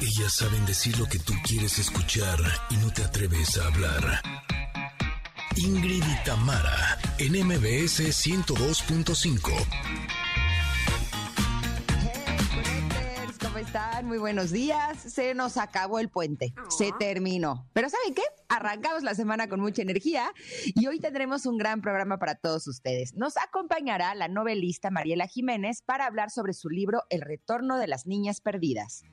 Ellas saben decir lo que tú quieres escuchar y no te atreves a hablar. Ingrid y Tamara, en MBS 102.5. ¿Cómo están? Muy buenos días. Se nos acabó el puente. Se terminó. Pero ¿saben qué? Arrancamos la semana con mucha energía y hoy tendremos un gran programa para todos ustedes. Nos acompañará la novelista Mariela Jiménez para hablar sobre su libro El retorno de las niñas perdidas.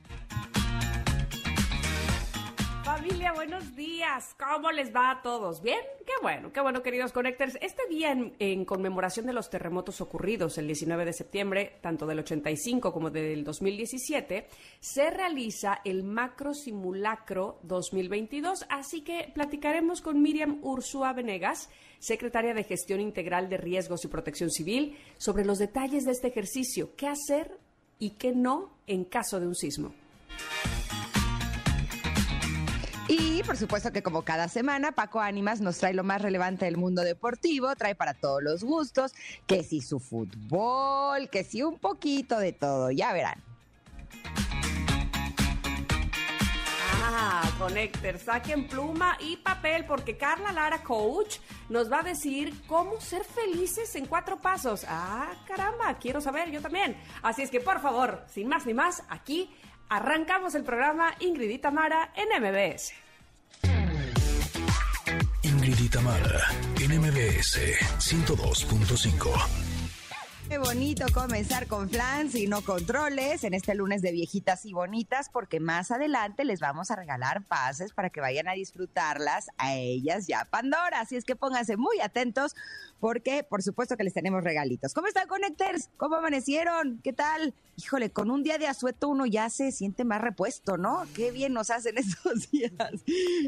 Familia, buenos días. ¿Cómo les va a todos? ¿Bien? Qué bueno, qué bueno, queridos Connectors. Este día, en, en, conmemoración de los terremotos ocurridos el 19 de septiembre, tanto del 85 como del 2017, se realiza el Macro Simulacro 2022. Así que platicaremos con Miriam Ursúa Venegas, secretaria de Gestión Integral de Riesgos y Protección Civil, sobre los detalles de este ejercicio, qué hacer y qué no en caso de un sismo. Y por supuesto que como cada semana, Paco Ánimas nos trae lo más relevante del mundo deportivo, trae para todos los gustos, que si su fútbol, que si un poquito de todo, ya verán. Ah, Connector, saquen pluma y papel porque Carla Lara, coach, nos va a decir cómo ser felices en cuatro pasos. Ah, caramba, quiero saber, yo también. Así es que por favor, sin más ni más, aquí Arrancamos el programa Ingrid y Tamara en MBS. Ingrid y Tamara en MBS 102.5. Qué bonito comenzar con flans y no controles en este lunes de viejitas y bonitas, porque más adelante les vamos a regalar pases para que vayan a disfrutarlas a ellas ya Pandora. Así es que pónganse muy atentos, porque por supuesto que les tenemos regalitos. ¿Cómo están, Connectors? ¿Cómo amanecieron? ¿Qué tal? Híjole, con un día de asueto uno ya se siente más repuesto, ¿no? Qué bien nos hacen estos días.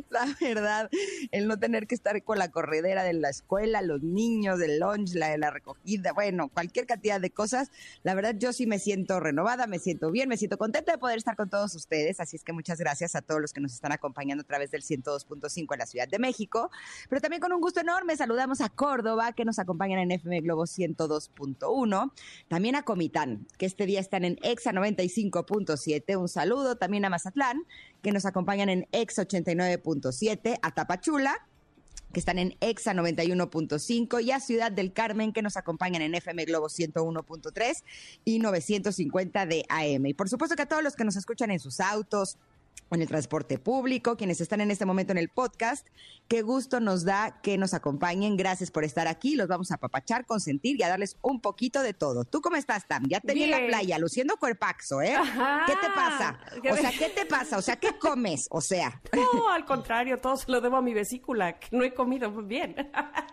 La verdad, el no tener que estar con la corredera de la escuela, los niños, del lunch, la de la recogida, bueno, cualquier cantidad de cosas. La verdad, yo sí me siento renovada, me siento bien, me siento contenta de poder estar con todos ustedes. Así es que muchas gracias a todos los que nos están acompañando a través del 102.5 en la Ciudad de México. Pero también con un gusto enorme saludamos a Córdoba, que nos acompañan en FM Globo 102.1. También a Comitán, que este día están en EXA 95.7. Un saludo también a Mazatlán, que nos acompañan en EXA 89.7. A Tapachula, que están en EXA 91.5 y a Ciudad del Carmen que nos acompañan en FM Globo 101.3 y 950 de AM. Y por supuesto que a todos los que nos escuchan en sus autos, en el transporte público, quienes están en este momento en el podcast. Qué gusto nos da que nos acompañen. Gracias por estar aquí. Los vamos a papachar, consentir y a darles un poquito de todo. ¿Tú cómo estás, Tam? Ya te vi en la playa, luciendo cuerpaxo, ¿eh? Ajá. ¿Qué te pasa? O sea, ¿qué te pasa? O sea, ¿qué comes? O sea. No, al contrario, todo se lo debo a mi vesícula, que no he comido muy bien.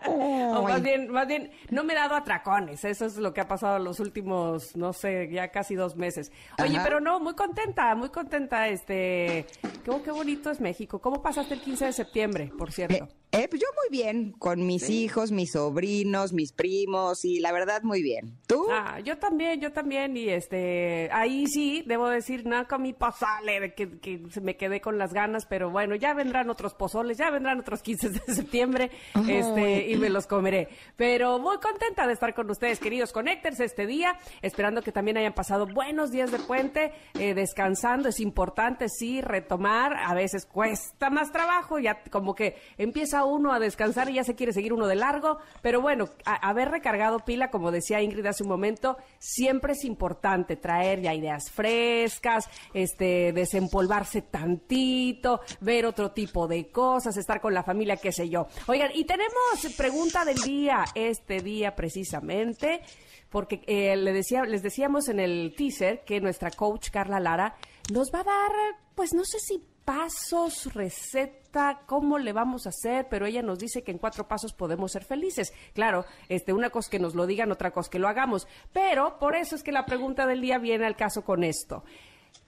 Oh. O más bien, más bien, no me he dado atracones. Eso es lo que ha pasado los últimos, no sé, ya casi dos meses. Oye, Ajá. pero no, muy contenta, muy contenta, este Qué, bonito es México. ¿Cómo pasaste el 15 de septiembre, por cierto? Eh, pues yo muy bien, con mis sí. hijos, mis sobrinos, mis primos, y la verdad muy bien. ¿Tú? Ah, yo también, yo también, y este, ahí sí, debo decir, no comí pozole, que, que me quedé con las ganas, pero bueno, ya vendrán otros pozoles, ya vendrán otros 15 de septiembre, oh, este, y me los comeré. Pero muy contenta de estar con ustedes, queridos Connectors, este día, esperando que también hayan pasado buenos días de puente, eh, descansando, es importante, sí, retomar, a veces cuesta más trabajo, ya como que empieza uno a descansar y ya se quiere seguir uno de largo, pero bueno, haber recargado pila, como decía Ingrid hace un momento, siempre es importante traer ya ideas frescas, este, desempolvarse tantito, ver otro tipo de cosas, estar con la familia, qué sé yo. Oigan, y tenemos pregunta del día, este día precisamente, porque eh, le decía, les decíamos en el teaser que nuestra coach Carla Lara nos va a dar, pues no sé si pasos, receta, cómo le vamos a hacer, pero ella nos dice que en cuatro pasos podemos ser felices. Claro, este, una cosa que nos lo digan, otra cosa que lo hagamos. Pero por eso es que la pregunta del día viene al caso con esto.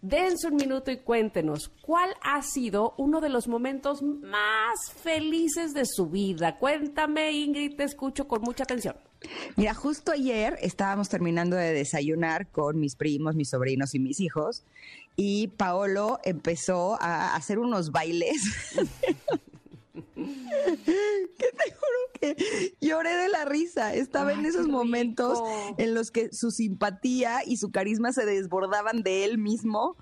Dense un minuto y cuéntenos cuál ha sido uno de los momentos más felices de su vida. Cuéntame, Ingrid, te escucho con mucha atención. Mira, justo ayer estábamos terminando de desayunar con mis primos, mis sobrinos y mis hijos y Paolo empezó a hacer unos bailes. que te juro que lloré de la risa. Estaba Ay, en esos momentos en los que su simpatía y su carisma se desbordaban de él mismo.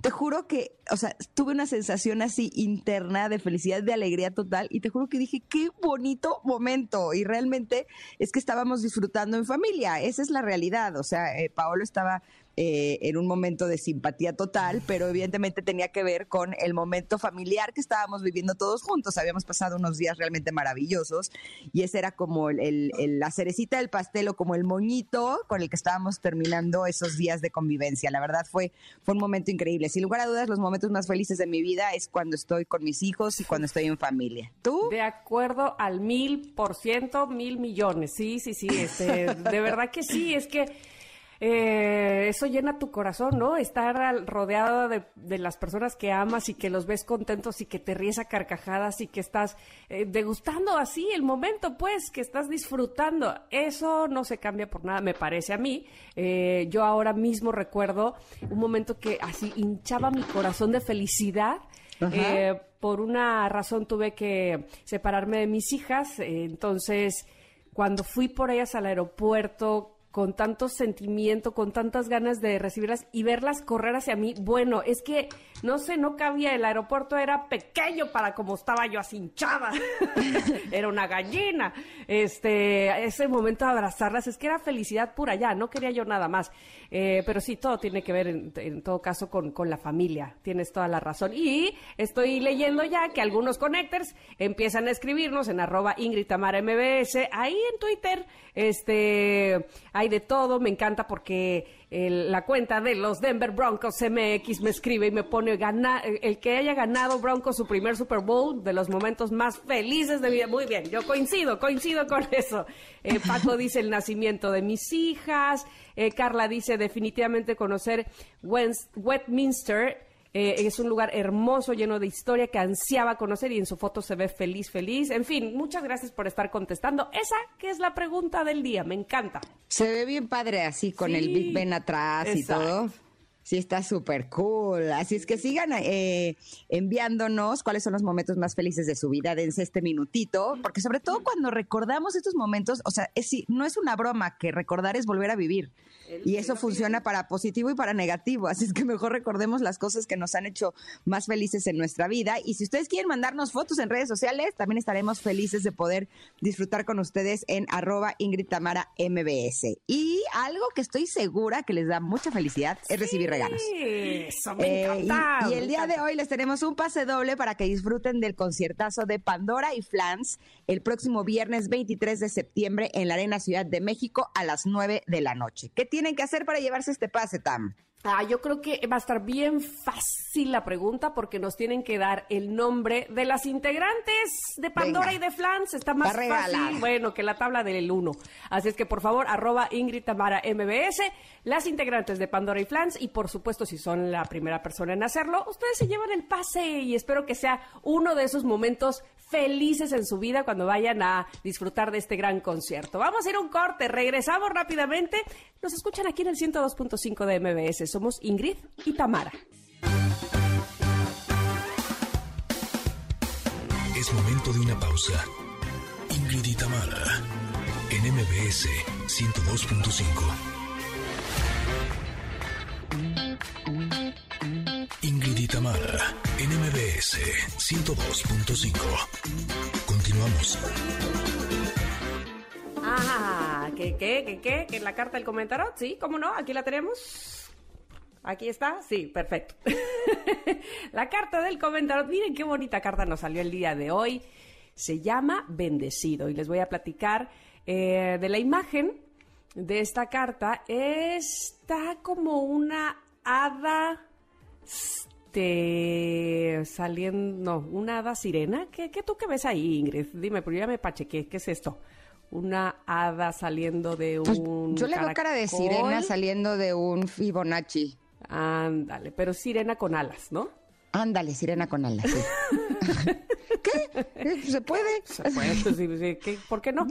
te juro que, o sea, tuve una sensación así interna de felicidad, de alegría total y te juro que dije, qué bonito momento. Y realmente es que estábamos disfrutando en familia, esa es la realidad. O sea, eh, Paolo estaba eh, en un momento de simpatía total, pero evidentemente tenía que ver con el momento familiar que estábamos viviendo todos juntos. Habíamos pasado unos días realmente maravillosos y ese era como el, la cerecita del pastel o como el moñito con el que estábamos terminando esos días de convivencia. La verdad fue, fue un momento increíble. Sin lugar a dudas, los momentos más felices de mi vida es cuando estoy con mis hijos y cuando estoy en familia. ¿Tú? De acuerdo al mil por ciento, mil millones. Sí, sí, sí. Este, de verdad que sí. Es que eh, eso llena tu corazón, ¿no? Estar rodeado de, las personas que amas y que los ves contentos y que te ríes a carcajadas y que estás eh, degustando así el momento, pues, que estás disfrutando. Eso no se cambia por nada, me parece a mí. Eh, yo ahora mismo recuerdo un momento que así hinchaba mi corazón de felicidad. por una razón tuve que separarme de mis hijas, entonces cuando fui por ellas al aeropuerto, con tanto sentimiento, con tantas ganas de recibirlas y verlas correr hacia mí. Bueno, es que no sé, no cabía, el aeropuerto era pequeño para como estaba yo así hinchada. era una gallina. Este, ese momento de abrazarlas, es que era felicidad pura ya, no quería yo nada más. Eh, pero sí, todo tiene que ver en, todo caso con, con, la familia, tienes toda la razón. Y estoy leyendo ya que algunos connectors empiezan a escribirnos en arroba Ingrid MBS, ahí en Twitter, este, hay de todo, me encanta porque la cuenta de los Denver Broncos MX me escribe y me pone gana, el que haya ganado Broncos su primer Super Bowl de los momentos más felices de mi vida. Muy bien, yo coincido, coincido con eso. Eh, Paco dice el nacimiento de mis hijas. Eh, Carla dice definitivamente conocer Westminster eh, es un lugar hermoso, lleno de historia que ansiaba conocer y en su foto se ve feliz, feliz. En fin, muchas gracias por estar contestando. Esa que es la pregunta del día, me encanta. Se ve bien padre así con el Big Ben atrás y todo. Sí, está súper cool. Así es que sigan eh, enviándonos cuáles son los momentos más felices de su vida. Dense este minutito, porque sobre todo cuando recordamos estos momentos, o sea, es, no es una broma que recordar es volver a vivir. Y eso funciona para positivo y para negativo. Así es que mejor recordemos las cosas que nos han hecho más felices en nuestra vida. Y si ustedes quieren mandarnos fotos en redes sociales, también estaremos felices de poder disfrutar con ustedes en arroba Ingrid Tamara MBS. Y algo que estoy segura que les da mucha felicidad es recibir regalos. Eso me eh, y, el día de hoy les tenemos un pase doble para que disfruten del conciertazo de Pandora y Flans el próximo viernes 23 de septiembre en la Arena Ciudad de México a las 9 de la noche. ¿Qué tienen que hacer para llevarse este pase, Tam? Ah, yo creo que va a estar bien fácil la pregunta porque nos tienen que dar el nombre de las integrantes de Pandora y de Flans. Está más fácil, bueno, que la tabla del 1. Así es que por favor, arroba Ingrid Tamara MBS, las integrantes de Pandora y Flans y por supuesto si son la primera persona en hacerlo, ustedes se llevan el pase y espero que sea uno de esos momentos felices en su vida cuando vayan a disfrutar de este gran concierto. Vamos a ir a un corte, regresamos rápidamente. Nos escuchan aquí en el 102.5 de MBS. Somos Ingrid y Tamara. Es momento de una pausa. Ingrid y Tamara en MBS 102.5. Ingrid y Tamara en MBS 102.5. Continuamos. Ah, ¿qué, qué, qué, qué? ¿Que la carta del comentario? Sí, ¿cómo no? Aquí la tenemos. Aquí está, sí, perfecto. la carta del comentario. Miren qué bonita carta nos salió el día de hoy. Se llama Bendecido y les voy a platicar eh, de la imagen de esta carta. Está como una hada este, saliendo, no, una hada sirena. ¿Qué, ¿Qué, tú qué ves ahí, Ingrid? Dime, pero ya me pachequé, ¿qué es esto? Una hada saliendo de pues, un. yo le veo cara de sirena saliendo de un Fibonacci. Ándale, pero sirena con alas, ¿no? Ándale, sirena con alas. ¿Qué? ¿Se puede? Se puede, pues, sí, ¿Por qué no?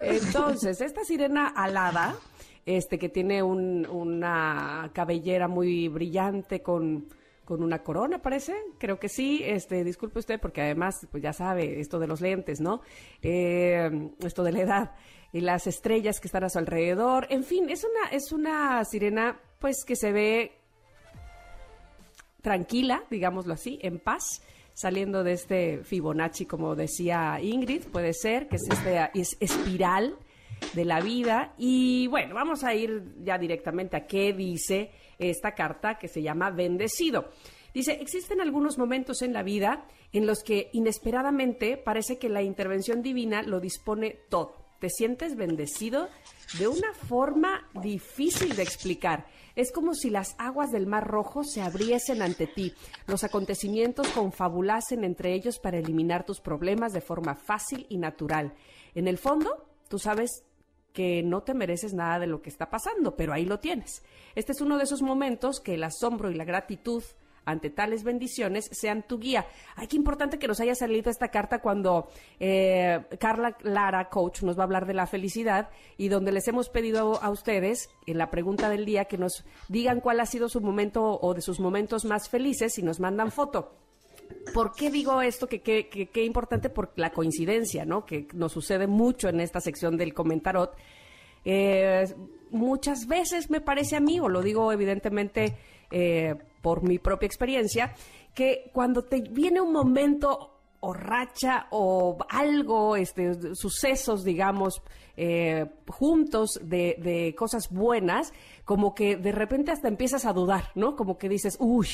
Entonces, esta sirena alada, este que tiene un, una cabellera muy brillante con con una corona, parece. Creo que sí. Este, disculpe usted, porque además, pues ya sabe, esto de los lentes, ¿no? Eh, esto de la edad y las estrellas que están a su alrededor. En fin, es una, es una sirena, pues, que se ve tranquila, digámoslo así, en paz, saliendo de este Fibonacci, como decía Ingrid, puede ser, que es esta es espiral de la vida. Y bueno, vamos a ir ya directamente a qué dice esta carta que se llama Bendecido. Dice, existen algunos momentos en la vida en los que inesperadamente parece que la intervención divina lo dispone todo. Te sientes bendecido de una forma difícil de explicar. Es como si las aguas del Mar Rojo se abriesen ante ti, los acontecimientos confabulasen entre ellos para eliminar tus problemas de forma fácil y natural. En el fondo, tú sabes que no te mereces nada de lo que está pasando, pero ahí lo tienes. Este es uno de esos momentos que el asombro y la gratitud ante tales bendiciones sean tu guía. Ay, qué importante que nos haya salido esta carta cuando eh, Carla Lara, coach, nos va a hablar de la felicidad y donde les hemos pedido a ustedes en la pregunta del día que nos digan cuál ha sido su momento o de sus momentos más felices y nos mandan foto. ¿Por qué digo esto? Que qué importante por la coincidencia, ¿no? Que nos sucede mucho en esta sección del comentarot. Eh, muchas veces me parece a mí, o lo digo evidentemente eh, por mi propia experiencia, que cuando te viene un momento o racha o algo, este, sucesos, digamos, eh, juntos de, de, cosas buenas, como que de repente hasta empiezas a dudar, ¿no? Como que dices, uy,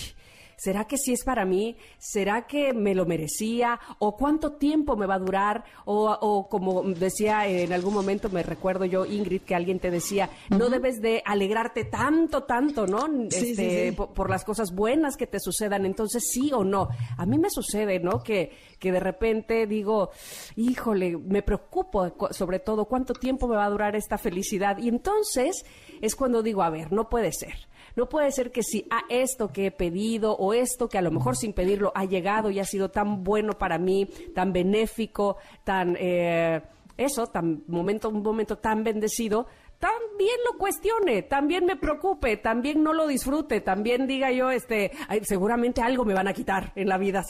¿será que sí es para mí? ¿Será que me lo merecía? ¿O cuánto tiempo me va a durar? O, como decía en algún momento, me recuerdo yo, Ingrid, que alguien te decía, no debes de alegrarte tanto, tanto, ¿no? Este, por, las cosas buenas que te sucedan. Entonces, sí o no. A mí me sucede, ¿no? Que, que de repente digo, híjole, me preocupo sobre todo cuánto tiempo me va a durar esta felicidad. Y entonces es cuando digo, a ver, no puede ser. No puede ser que si a esto que he pedido o esto que a lo mejor sin pedirlo ha llegado y ha sido tan bueno para mí, tan benéfico, tan eh, eso, tan momento, un momento tan bendecido, también lo cuestione, también me preocupe, también no lo disfrute, también diga yo, este, seguramente algo me van a quitar en la vida,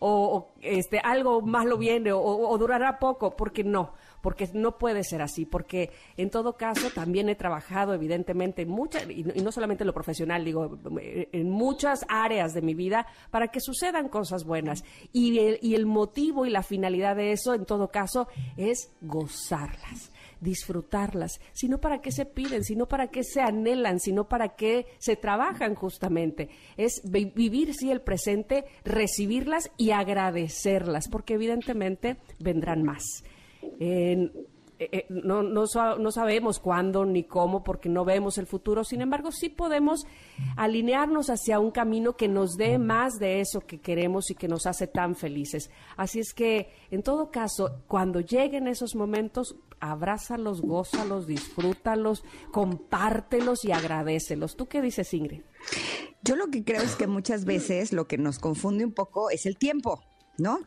o, este, algo más lo viene, o durará poco, porque no porque no puede ser así, porque en todo caso también he trabajado evidentemente en muchas, y no solamente en lo profesional, digo, en muchas áreas de mi vida para que sucedan cosas buenas. Y el, y el motivo y la finalidad de eso, en todo caso, es gozarlas disfrutarlas, sino para qué se piden, sino para qué se anhelan, sino para qué se trabajan justamente. Es vivir sí el presente, recibirlas y agradecerlas, porque evidentemente vendrán más. Eh, eh, no, no, no, sabemos cuándo ni cómo porque no vemos el futuro, sin embargo sí podemos alinearnos hacia un camino que nos dé más de eso que queremos y que nos hace tan felices. Así es que, en todo caso, cuando lleguen esos momentos, abrázalos, gózalos, disfrútalos, compártelos y agradecelos. ¿Tú qué dices, Ingrid? Yo lo que creo es que muchas veces lo que nos confunde un poco es el tiempo, ¿no?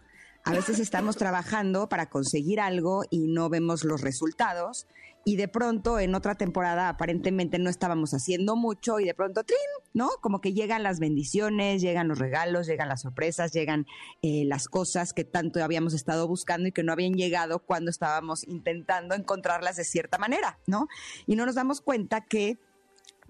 A veces estamos trabajando para conseguir algo y no vemos los resultados y de pronto en otra temporada aparentemente no estábamos haciendo mucho y de pronto, ¡trin! ¿no? Como que llegan las bendiciones, llegan los regalos, llegan las sorpresas, llegan eh, las cosas que tanto habíamos estado buscando y que no habían llegado cuando estábamos intentando encontrarlas de cierta manera, ¿no? Y no nos damos cuenta que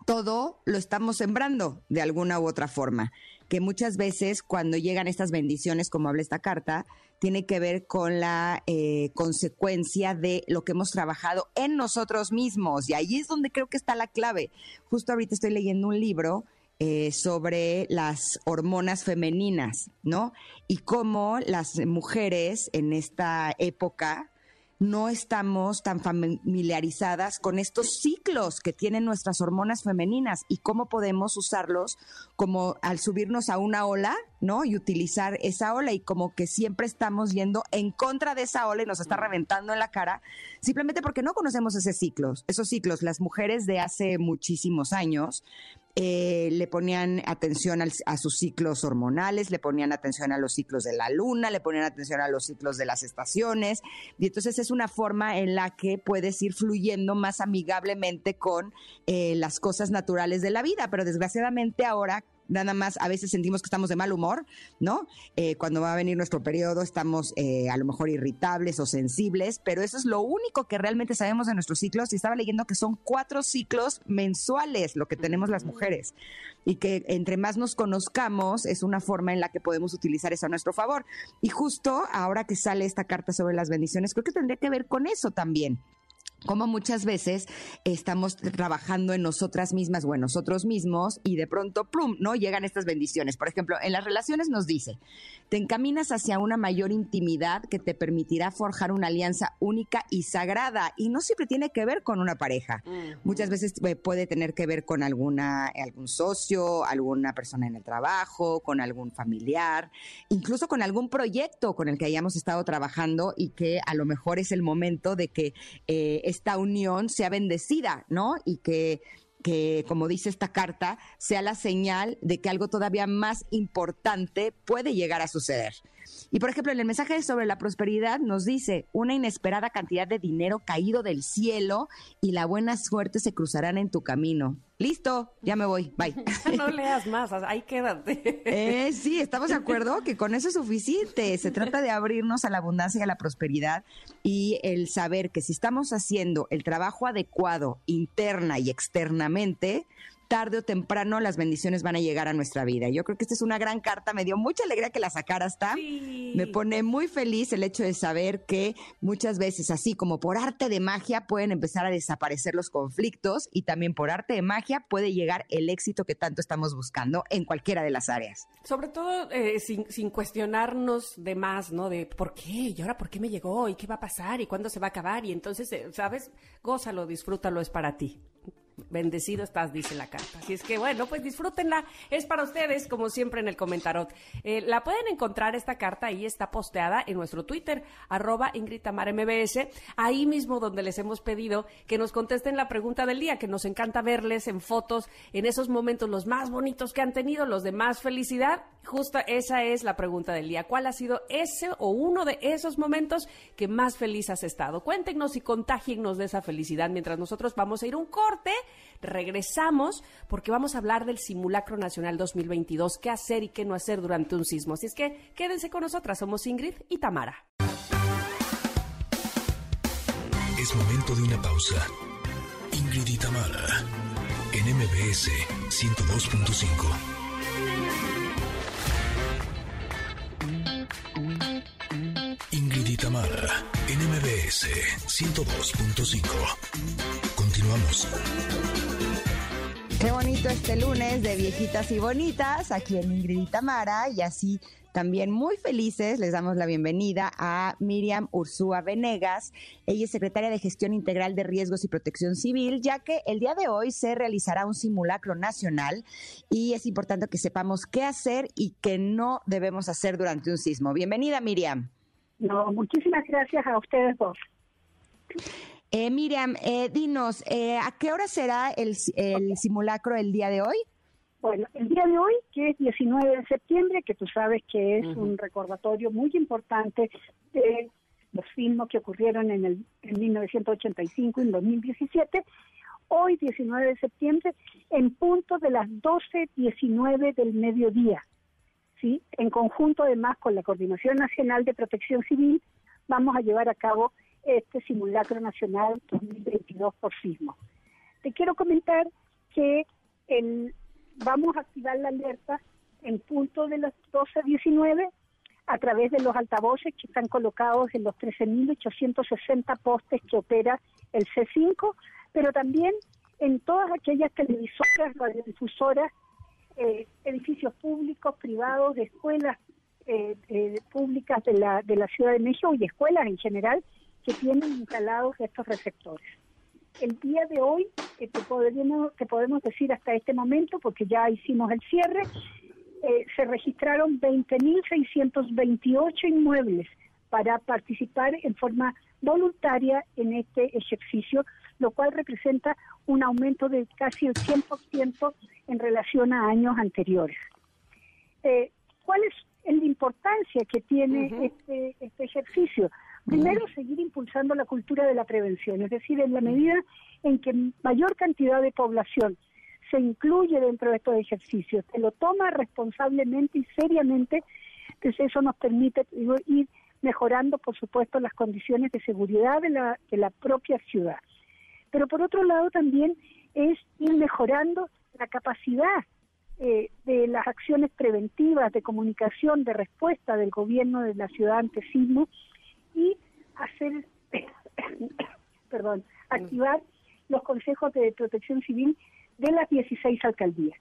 todo lo estamos sembrando de alguna u otra forma que muchas veces cuando llegan estas bendiciones, como habla esta carta, tiene que ver con la eh, consecuencia de lo que hemos trabajado en nosotros mismos. Y ahí es donde creo que está la clave. Justo ahorita estoy leyendo un libro eh, sobre las hormonas femeninas, ¿no? Y cómo las mujeres en esta época no estamos tan familiarizadas con estos ciclos que tienen nuestras hormonas femeninas y cómo podemos usarlos como al subirnos a una ola, ¿no? Y utilizar esa ola y como que siempre estamos yendo en contra de esa ola y nos está reventando en la cara, simplemente porque no conocemos ese ciclos, esos ciclos. Las mujeres de hace muchísimos años eh, le ponían atención a sus ciclos hormonales, le ponían atención a los ciclos de la luna, le ponían atención a los ciclos de las estaciones. Y entonces es una forma en la que puedes ir fluyendo más amigablemente con eh, las cosas naturales de la vida. Pero desgraciadamente ahora nada más a veces sentimos que estamos de mal humor, ¿no? Eh, cuando va a venir nuestro periodo estamos eh, a lo mejor irritables o sensibles, pero eso es lo único que realmente sabemos de nuestros ciclos. Y estaba leyendo que son cuatro ciclos mensuales lo que tenemos las mujeres y que entre más nos conozcamos es una forma en la que podemos utilizar eso a nuestro favor. Y justo ahora que sale esta carta sobre las bendiciones, creo que tendría que ver con eso también como muchas veces estamos trabajando en nosotras mismas o en nosotros mismos y de pronto, plum, ¿no? Llegan estas bendiciones. Por ejemplo, en las relaciones nos dice, te encaminas hacia una mayor intimidad que te permitirá forjar una alianza única y sagrada y no siempre tiene que ver con una pareja. Muchas veces eh, puede tener que ver con alguna, algún socio, alguna persona en el trabajo, con algún familiar, incluso con algún proyecto con el que hayamos estado trabajando y que a lo mejor es el momento de que eh, esta unión sea bendecida, ¿no? Y que que, como dice esta carta, sea la señal de que algo todavía más importante puede llegar a suceder. Y por ejemplo, en el mensaje sobre la prosperidad nos dice una inesperada cantidad de dinero caído del cielo y la buena suerte se cruzarán en tu camino. Listo, ya me voy, bye. no leas más, ahí quédate. Eh, sí, estamos de acuerdo que con eso es suficiente. Se trata de abrirnos a la abundancia y a la prosperidad y el saber que si estamos haciendo el trabajo adecuado interna y externamente, tarde o temprano las bendiciones van a llegar a nuestra vida. Yo creo que esta es una gran carta, me dio mucha alegría que la sacara hasta. Me pone muy feliz el hecho de saber que muchas veces, así como por arte de magia, pueden empezar a desaparecer los conflictos y también por arte de magia puede llegar el éxito que tanto estamos buscando en cualquiera de las áreas. Sobre todo eh, sin, sin, cuestionarnos de más, ¿no? De por qué, y ahora por qué me llegó, y qué va a pasar, y cuándo se va a acabar, y entonces, eh, ¿sabes? Gózalo, disfrútalo, es para ti. Bendecido estás, dice la carta. Así es que bueno, pues disfrútenla. Es para ustedes, como siempre en el comentarot. Eh, la pueden encontrar esta carta, ahí está posteada en nuestro Twitter, arroba MBS, ahí mismo donde les hemos pedido que nos contesten la pregunta del día, que nos encanta verles en fotos, en esos momentos los más bonitos que han tenido, los de más felicidad. Justo esa es la pregunta del día. ¿Cuál ha sido ese o uno de esos momentos que más feliz has estado? Cuéntenos y contágiennos de esa felicidad mientras nosotros vamos a ir un corte regresamos porque vamos a hablar del Simulacro Nacional 2022, qué hacer y qué no hacer durante un sismo. Así es que quédense con nosotras, somos Ingrid y Tamara. Es momento de una pausa. Ingrid y Tamara, en MBS 102.5. Ingrid y Tamara, NMBS 102.5. Continuamos. Qué bonito este lunes de viejitas y bonitas aquí en Ingrid y Tamara y así también muy felices les damos la bienvenida a Miriam Ursúa Venegas. Ella es secretaria de Gestión Integral de Riesgos y Protección Civil, ya que el día de hoy se realizará un simulacro nacional y es importante que sepamos qué hacer y qué no debemos hacer durante un sismo. Bienvenida, Miriam. No, muchísimas gracias a ustedes dos. Eh, Miriam, eh, dinos, eh, ¿a qué hora será el, simulacro el día de hoy? Bueno, el día de hoy, que es 19 de septiembre, que tú sabes que es un recordatorio muy importante de los sismos que ocurrieron en, el, en 1985 y en 2017, hoy 19 de septiembre, en punto de las 12.19 del mediodía. ¿Sí? En conjunto además con la Coordinación Nacional de Protección Civil, vamos a llevar a cabo este simulacro nacional 2022 por sismo. Te quiero comentar que vamos a activar la alerta en punto de las 12.19 a través de los altavoces que están colocados en los 13.860 postes que opera el C5, pero también en todas aquellas televisoras, radiodifusoras, eh, edificios públicos, privados, de escuelas eh, eh, públicas de la, de la Ciudad de México y escuelas en general que tienen instalados estos receptores. El día de hoy, que te, podemos, te podemos decir hasta este momento, porque ya hicimos el cierre, eh, se registraron 20.628 inmuebles para participar en forma voluntaria en este ejercicio, lo cual representa un aumento de casi el 100% en relación a años anteriores. Eh, ¿Cuál es la importancia que tiene este, este ejercicio? Primero, seguir impulsando la cultura de la prevención, es decir, en la medida en que mayor cantidad de población se incluye dentro de estos ejercicios, se lo toma responsablemente y seriamente, entonces eso nos permite ir mejorando, por supuesto, las condiciones de seguridad de la, de la propia ciudad. Pero por otro lado también es ir mejorando la capacidad eh, de las acciones preventivas de comunicación, de respuesta del gobierno de la ciudad ante sismo y hacer, perdón, activar los consejos de protección civil de las 16 alcaldías.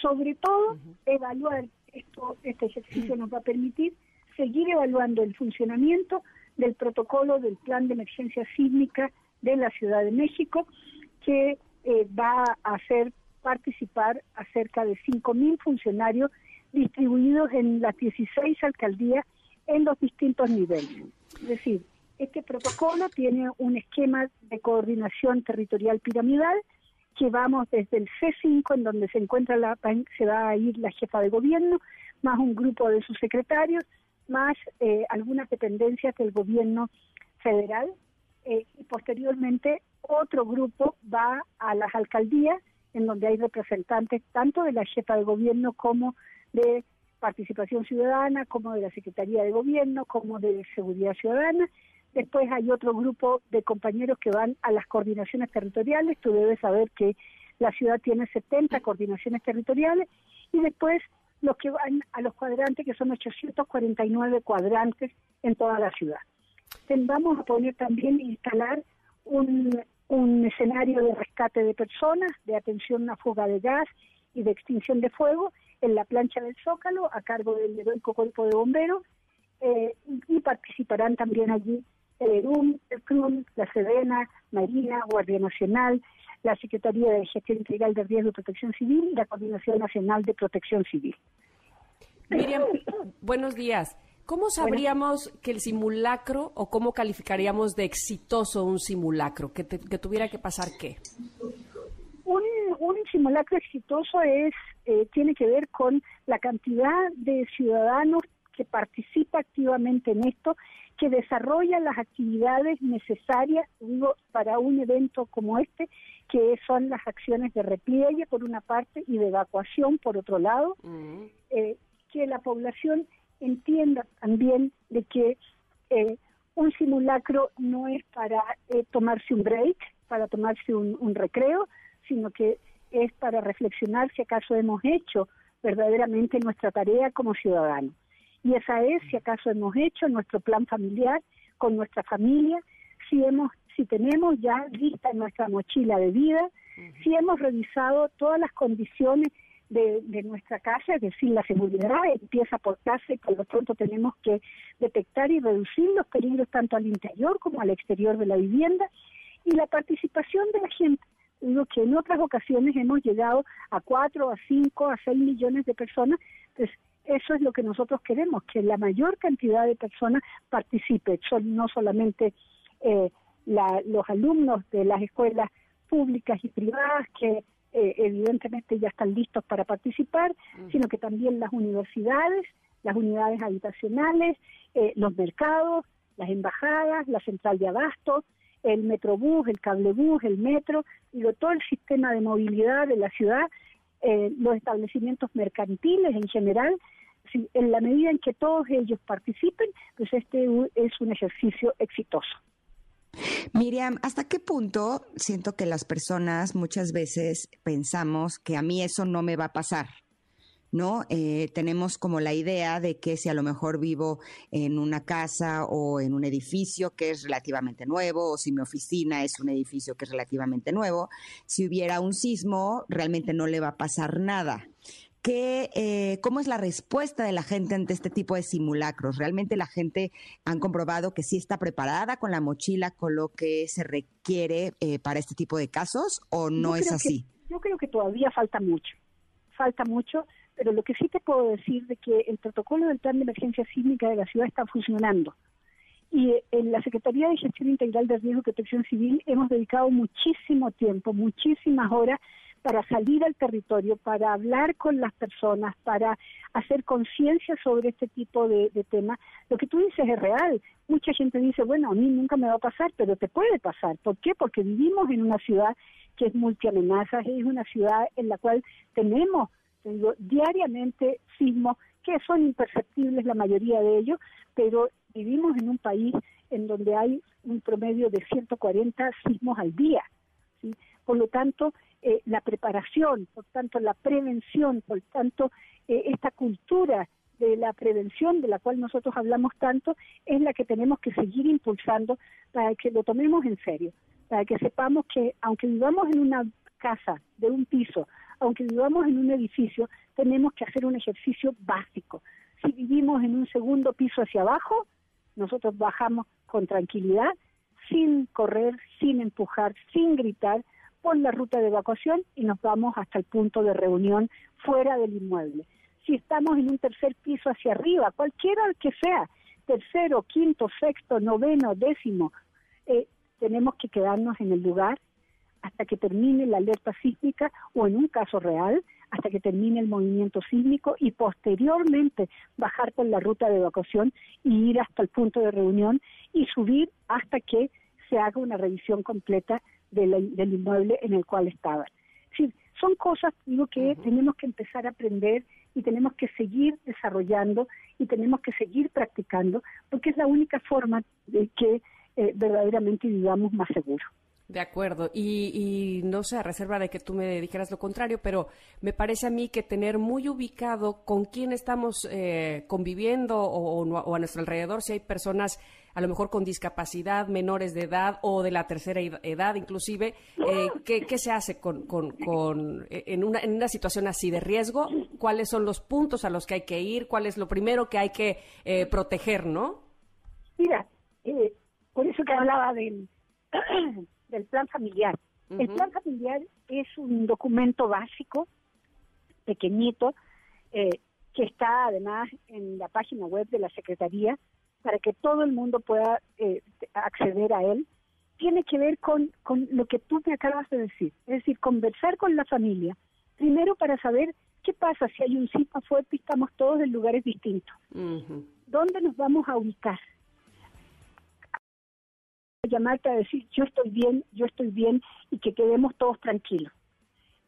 Sobre todo, evaluar esto, este ejercicio nos va a permitir seguir evaluando el funcionamiento del protocolo del plan de emergencia sísmica de la Ciudad de México, que eh, va a hacer participar a cerca de 5.000 funcionarios distribuidos en las 16 alcaldías en los distintos niveles. Es decir, este protocolo tiene un esquema de coordinación territorial piramidal que vamos desde el C5, en donde se encuentra la, se va a ir la jefa de gobierno, más un grupo de sus secretarios, más eh, algunas dependencias del gobierno federal, eh, y posteriormente otro grupo va a las alcaldías, en donde hay representantes tanto de la jefa de gobierno como de participación ciudadana, como de la Secretaría de Gobierno, como de Seguridad Ciudadana. Después hay otro grupo de compañeros que van a las coordinaciones territoriales. Tú debes saber que la ciudad tiene 70 coordinaciones territoriales y después los que van a los cuadrantes, que son 849 cuadrantes en toda la ciudad. Vamos a poner también, instalar un, un escenario de rescate de personas, de atención a fuga de gas y de extinción de fuego en la plancha del Zócalo a cargo del heroico cuerpo de bomberos eh, y participarán también allí el ERUM, el CRUM, la SEDENA, Marina, Guardia Nacional, la Secretaría de Gestión Integral de Riesgo y Protección Civil y la Coordinación Nacional de Protección Civil. Miriam, buenos días. ¿Cómo sabríamos que el simulacro o cómo calificaríamos de exitoso un simulacro? ¿Que, tuviera que pasar qué? Un, simulacro exitoso es eh, tiene que ver con la cantidad de ciudadanos que participa activamente en esto, que desarrolla las actividades necesarias digo, para un evento como este, que son las acciones de repliegue por una parte y de evacuación por otro lado, mm. eh, que la población entienda también de que eh, un simulacro no es para eh, tomarse un break, para tomarse un, recreo, sino que es para reflexionar si acaso hemos hecho verdaderamente nuestra tarea como ciudadanos. Y esa es si acaso hemos hecho nuestro plan familiar con nuestra familia, si hemos si tenemos ya lista nuestra mochila de vida, si hemos revisado todas las condiciones de, nuestra casa, es decir, la seguridad empieza por casa y por lo pronto tenemos que detectar y reducir los peligros tanto al interior como al exterior de la vivienda y la participación de la gente. Digo que en otras ocasiones hemos llegado a cuatro, a cinco, a seis millones de personas, pues eso es lo que nosotros queremos, que la mayor cantidad de personas participe, son no solamente eh, los alumnos de las escuelas públicas y privadas que eh, evidentemente ya están listos para participar, sino que también las universidades, las unidades habitacionales, eh, los mercados, las embajadas, la central de abastos, el metrobús, el cablebús, el metro, y todo el sistema de movilidad de la ciudad, eh, los establecimientos mercantiles en general, en la medida en que todos ellos participen, pues este es un ejercicio exitoso. Miriam, ¿hasta qué punto siento que las personas muchas veces pensamos que a mí eso no me va a pasar? ¿no? Eh, tenemos como la idea de que si a lo mejor vivo en una casa o en un edificio que es relativamente nuevo, o si mi oficina es un edificio que es relativamente nuevo, si hubiera un sismo, realmente no le va a pasar nada. ¿Qué, eh, ¿Cómo es la respuesta de la gente ante este tipo de simulacros? ¿Realmente la gente han comprobado que sí está preparada con la mochila, con lo que se requiere eh, para este tipo de casos o no es así? yo creo que todavía falta mucho, falta mucho, pero lo que sí te puedo decir de que el protocolo del plan de emergencia sísmica de la ciudad está funcionando. Y en la Secretaría de Gestión Integral de Riesgo y Protección Civil hemos dedicado muchísimo tiempo, muchísimas horas para salir al territorio, para hablar con las personas, para hacer conciencia sobre este tipo de, temas. Lo que tú dices es real. Mucha gente dice, bueno, a mí nunca me va a pasar, pero te puede pasar. ¿Por qué? Porque vivimos en una ciudad que es multiamenazas, es una ciudad en la cual tenemos digo, diariamente sismos que son imperceptibles la mayoría de ellos, pero vivimos en un país en donde hay un promedio de 140 sismos al día. ¿sí? Por lo tanto, eh, la preparación, por tanto, la prevención, por tanto, eh, esta cultura de la prevención de la cual nosotros hablamos tanto es la que tenemos que seguir impulsando para que lo tomemos en serio, para que sepamos que aunque vivamos en una casa de un piso, aunque vivamos en un edificio, tenemos que hacer un ejercicio básico. Si vivimos en un segundo piso hacia abajo, nosotros bajamos con tranquilidad, sin correr, sin empujar, sin gritar, por la ruta de evacuación y nos vamos hasta el punto de reunión fuera del inmueble. Si estamos en un tercer piso hacia arriba, cualquiera que sea, tercero, quinto, sexto, noveno, décimo, eh, tenemos que quedarnos en el lugar hasta que termine la alerta sísmica o en un caso real, hasta que termine el movimiento sísmico y posteriormente bajar por la ruta de evacuación y ir hasta el punto de reunión y subir hasta que se haga una revisión completa del inmueble en el cual estaban. Es son cosas digo que tenemos que empezar a aprender y tenemos que seguir desarrollando y tenemos que seguir practicando porque es la única forma de que eh, verdaderamente vivamos más seguros. De acuerdo, y, no sé, a reserva de que tú me dijeras lo contrario, pero me parece a mí que tener muy ubicado con quién estamos eh, conviviendo o, a nuestro alrededor, si hay personas a lo mejor con discapacidad, menores de edad o de la tercera edad inclusive, eh, ¿qué, se hace con, eh, en, una, en una situación así de riesgo? ¿Cuáles son los puntos a los que hay que ir? ¿Cuál es lo primero que hay que proteger, no? Mira, por eso que hablaba del del plan familiar. El plan familiar es un documento básico, pequeñito, eh, que está además en la página web de la Secretaría para que todo el mundo pueda eh, acceder a él. Tiene que ver con, con lo que tú me acabas de decir, es decir, conversar con la familia, primero para saber qué pasa si hay un sismo fuerte y estamos todos en lugares distintos. ¿Dónde nos vamos a ubicar? llamarte a decir yo estoy bien, yo estoy bien y que quedemos todos tranquilos.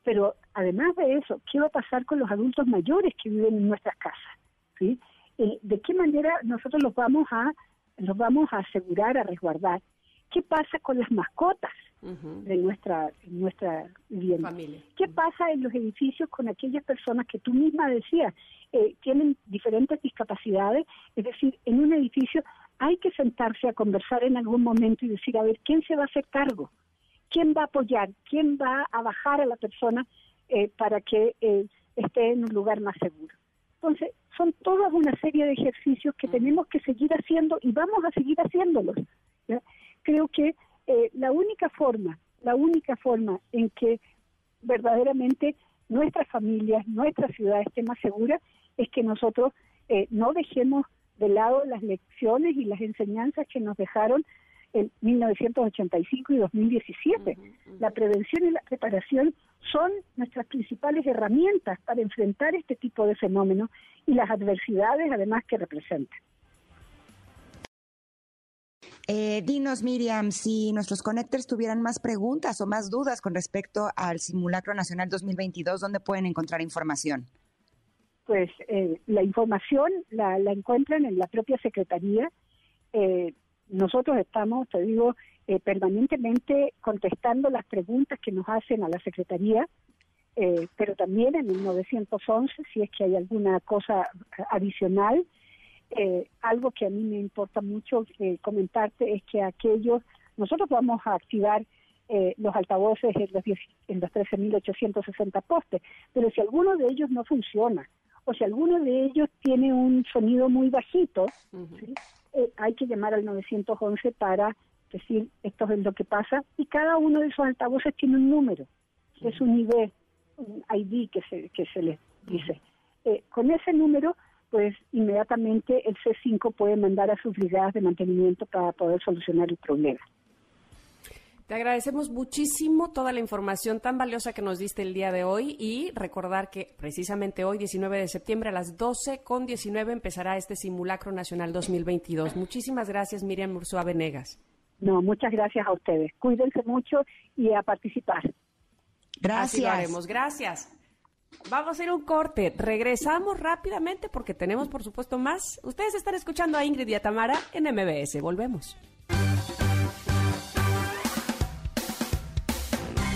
Pero además de eso, ¿qué va a pasar con los adultos mayores que viven en nuestras casas? ¿Sí? Eh, ¿De qué manera nosotros los vamos a los vamos a asegurar, a resguardar? ¿Qué pasa con las mascotas de nuestra nuestra vivienda? ¿Qué pasa en los edificios con aquellas personas que tú misma decías eh, tienen diferentes discapacidades? Es decir, en un edificio hay que sentarse a conversar en algún momento y decir, a ver, ¿quién se va a hacer cargo? ¿Quién va a apoyar? ¿Quién va a bajar a la persona eh, para que eh, esté en un lugar más seguro? Entonces, son todas una serie de ejercicios que tenemos que seguir haciendo y vamos a seguir haciéndolos. Creo que eh, la única forma, la única forma en que verdaderamente nuestras familias, nuestra ciudad esté más segura es que nosotros no dejemos de lado las lecciones y las enseñanzas que nos dejaron en 1985 y 2017. La prevención y la preparación son nuestras principales herramientas para enfrentar este tipo de fenómenos y las adversidades además que representan. Eh, dinos, Miriam, si nuestros connectors tuvieran más preguntas o más dudas con respecto al Simulacro Nacional 2022, ¿dónde pueden encontrar información? pues eh, la información la, encuentran en la propia Secretaría. Eh, nosotros estamos, te digo, eh, permanentemente contestando las preguntas que nos hacen a la Secretaría, pero también en el 911, si es que hay alguna cosa adicional. algo que a mí me importa mucho comentarte es que aquellos, nosotros vamos a activar los altavoces en los, en los 13.860 postes, pero si alguno de ellos no funciona, o si alguno de ellos tiene un sonido muy bajito, eh, hay que llamar al 911 para decir esto es lo que pasa y cada uno de esos altavoces tiene un número, es un ID, un ID que se, que se les dice. Eh, con ese número, pues inmediatamente el C5 puede mandar a sus brigadas de mantenimiento para poder solucionar el problema. Te agradecemos muchísimo toda la información tan valiosa que nos diste el día de hoy y recordar que precisamente hoy, 19 de septiembre a las 12 con 19 empezará este simulacro nacional 2022. Muchísimas gracias, Miriam Ursúa Venegas. No, muchas gracias a ustedes. Cuídense mucho y a participar. Gracias. Gracias. Vamos a hacer un corte. Regresamos rápidamente porque tenemos, por supuesto, más. Ustedes están escuchando a Ingrid y a Tamara en MBS. Volvemos.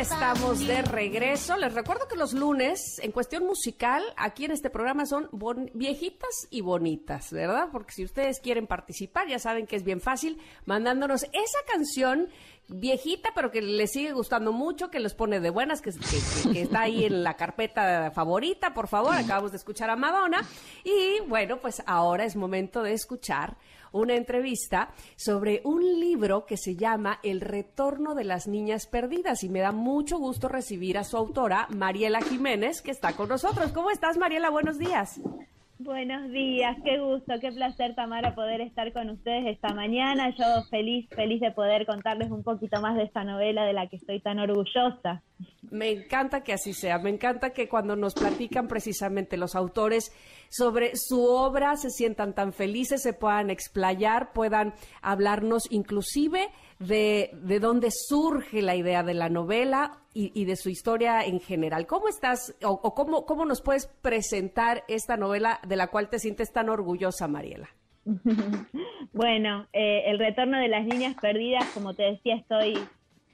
Estamos de regreso. Les recuerdo que los lunes, en cuestión musical, aquí en este programa son viejitas y bonitas, ¿verdad? Porque si ustedes quieren participar, ya saben que es bien fácil, mandándonos esa canción viejita, pero que les sigue gustando mucho, que les pone de buenas, que, está ahí en la carpeta favorita, por favor, acabamos de escuchar a Madonna. Y bueno, pues ahora es momento de escuchar una entrevista sobre un libro que se llama El retorno de las niñas perdidas y me da mucho gusto recibir a su autora, Mariela Jiménez, que está con nosotros. ¿Cómo estás, Mariela? Buenos días. Buenos días, qué gusto, qué placer, Tamara, poder estar con ustedes esta mañana. Yo feliz, feliz de poder contarles un poquito más de esta novela de la que estoy tan orgullosa. Me encanta que así sea, me encanta que cuando nos platican precisamente los autores sobre su obra se sientan tan felices, se puedan explayar, puedan hablarnos inclusive de, de dónde surge la idea de la novela y, de su historia en general. ¿Cómo estás o, cómo, cómo nos puedes presentar esta novela de la cual te sientes tan orgullosa, Mariela? bueno, eh, El retorno de las niñas perdidas, como te decía, estoy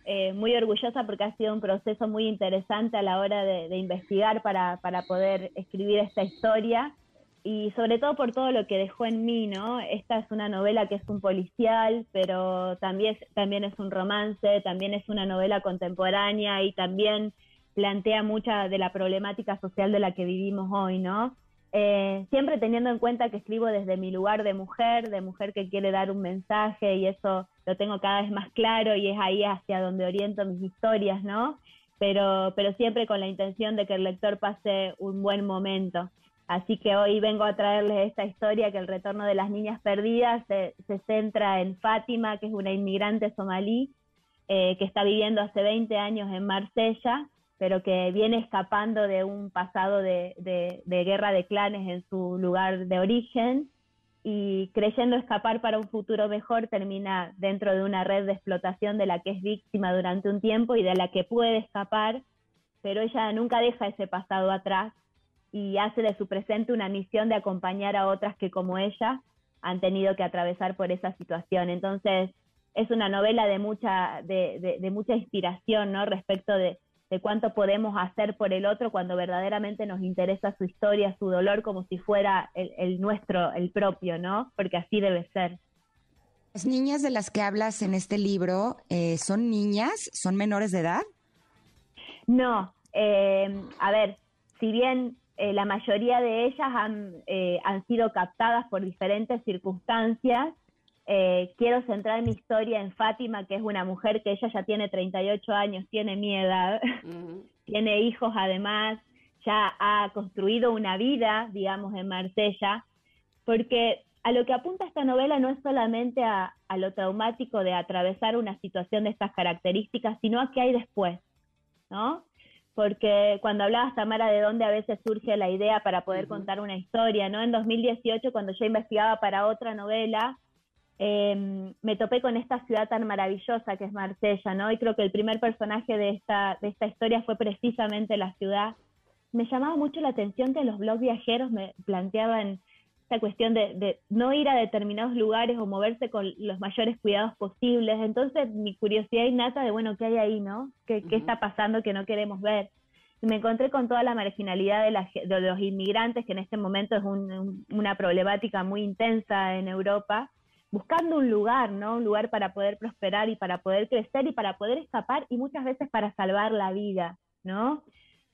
eh, muy orgullosa porque ha sido un proceso muy interesante a la hora de, investigar para, para poder escribir esta historia y sobre todo por todo lo que dejó en mí, ¿no? Esta es una novela que es un policial, pero también, también es un romance, también es una novela contemporánea y también plantea mucha de la problemática social de la que vivimos hoy, ¿no? Eh, siempre teniendo en cuenta que escribo desde mi lugar de mujer, de mujer que quiere dar un mensaje y eso lo tengo cada vez más claro y es ahí hacia donde oriento mis historias, ¿no? Pero, pero siempre con la intención de que el lector pase un buen momento. Así que hoy vengo a traerles esta historia que el retorno de las niñas perdidas se, centra en Fátima, que es una inmigrante somalí eh, que está viviendo hace 20 años en Marsella, pero que viene escapando de un pasado de, de guerra de clanes en su lugar de origen y creyendo escapar para un futuro mejor termina dentro de una red de explotación de la que es víctima durante un tiempo y de la que puede escapar, pero ella nunca deja ese pasado atrás y hace de su presente una misión de acompañar a otras que como ella han tenido que atravesar por esa situación. Entonces, es una novela de mucha, de, de, mucha inspiración, ¿no? Respecto de, de cuánto podemos hacer por el otro cuando verdaderamente nos interesa su historia, su dolor, como si fuera el, el, nuestro, el propio, ¿no? Porque así debe ser. Las niñas de las que hablas en este libro, eh, ¿son niñas? ¿Son menores de edad? No, eh, a ver, si bien eh, la mayoría de ellas han, eh, han sido captadas por diferentes circunstancias. Eh, quiero centrar mi historia en Fátima, que es una mujer que ella ya tiene 38 años, tiene mi edad, tiene hijos además, ya ha construido una vida, digamos, en Marsella, porque a lo que apunta esta novela no es solamente a, a lo traumático de atravesar una situación de estas características, sino a qué hay después, ¿no? porque cuando hablabas, Tamara, de dónde a veces surge la idea para poder contar una historia, ¿no? En 2018, cuando yo investigaba para otra novela, em, me topé con esta ciudad tan maravillosa que es Marsella, ¿no? Y creo que el primer personaje de esta, de esta historia fue precisamente la ciudad. Me llamaba mucho la atención que los blogs viajeros me planteaban esta cuestión de, no ir a determinados lugares o moverse con los mayores cuidados posibles. Entonces, mi curiosidad innata de, bueno, ¿qué hay ahí, no? ¿Qué, está pasando que no queremos ver? Y me encontré con toda la marginalidad de, de los inmigrantes, que en este momento es una problemática muy intensa en Europa, buscando un lugar, ¿no? Un lugar para poder prosperar y para poder crecer y para poder escapar y muchas veces para salvar la vida, ¿no?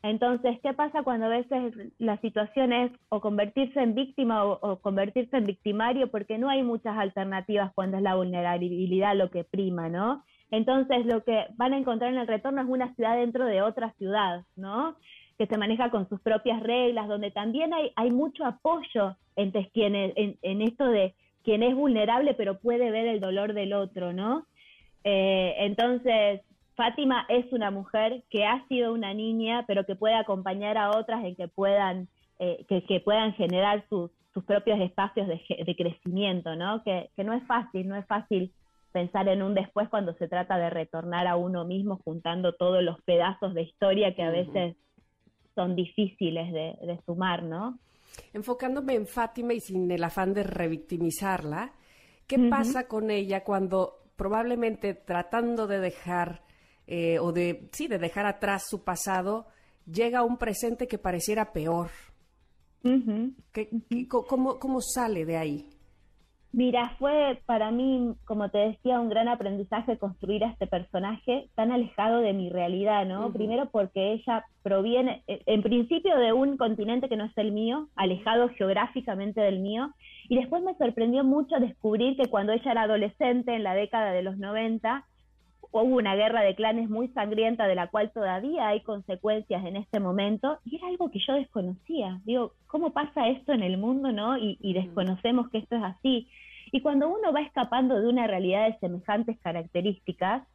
Entonces, ¿qué pasa cuando a veces la situación es o convertirse en víctima o, convertirse en victimario? Porque no hay muchas alternativas cuando es la vulnerabilidad lo que prima, ¿no? Entonces, lo que van a encontrar en el retorno es una ciudad dentro de otra ciudad, ¿no? Que se maneja con sus propias reglas, donde también hay, hay mucho apoyo entre quienes, en, en esto de quien es vulnerable pero puede ver el dolor del otro, ¿no? Eh, entonces, Fátima es una mujer que ha sido una niña, pero que puede acompañar a otras en que puedan, eh, que, puedan generar sus, propios espacios de, crecimiento, ¿no? Que, no es fácil, no es fácil pensar en un después cuando se trata de retornar a uno mismo juntando todos los pedazos de historia que a veces son difíciles de, sumar, ¿no? Enfocándome en Fátima y sin el afán de revictimizarla, ¿qué pasa con ella cuando probablemente tratando de dejar eh, o de, sí, de dejar atrás su pasado, llega a un presente que pareciera peor. cómo, ¿Cómo sale de ahí? Mira, fue para mí, como te decía, un gran aprendizaje construir a este personaje tan alejado de mi realidad, ¿no? Primero porque ella proviene, eh, en principio, de un continente que no es el mío, alejado geográficamente del mío, y después me sorprendió mucho descubrir que cuando ella era adolescente, en la década de los 90, hubo una guerra de clanes muy sangrienta de la cual todavía hay consecuencias en este momento y era algo que yo desconocía. Digo, ¿cómo pasa esto en el mundo, no? Y, desconocemos que esto es así. Y cuando uno va escapando de una realidad de semejantes características,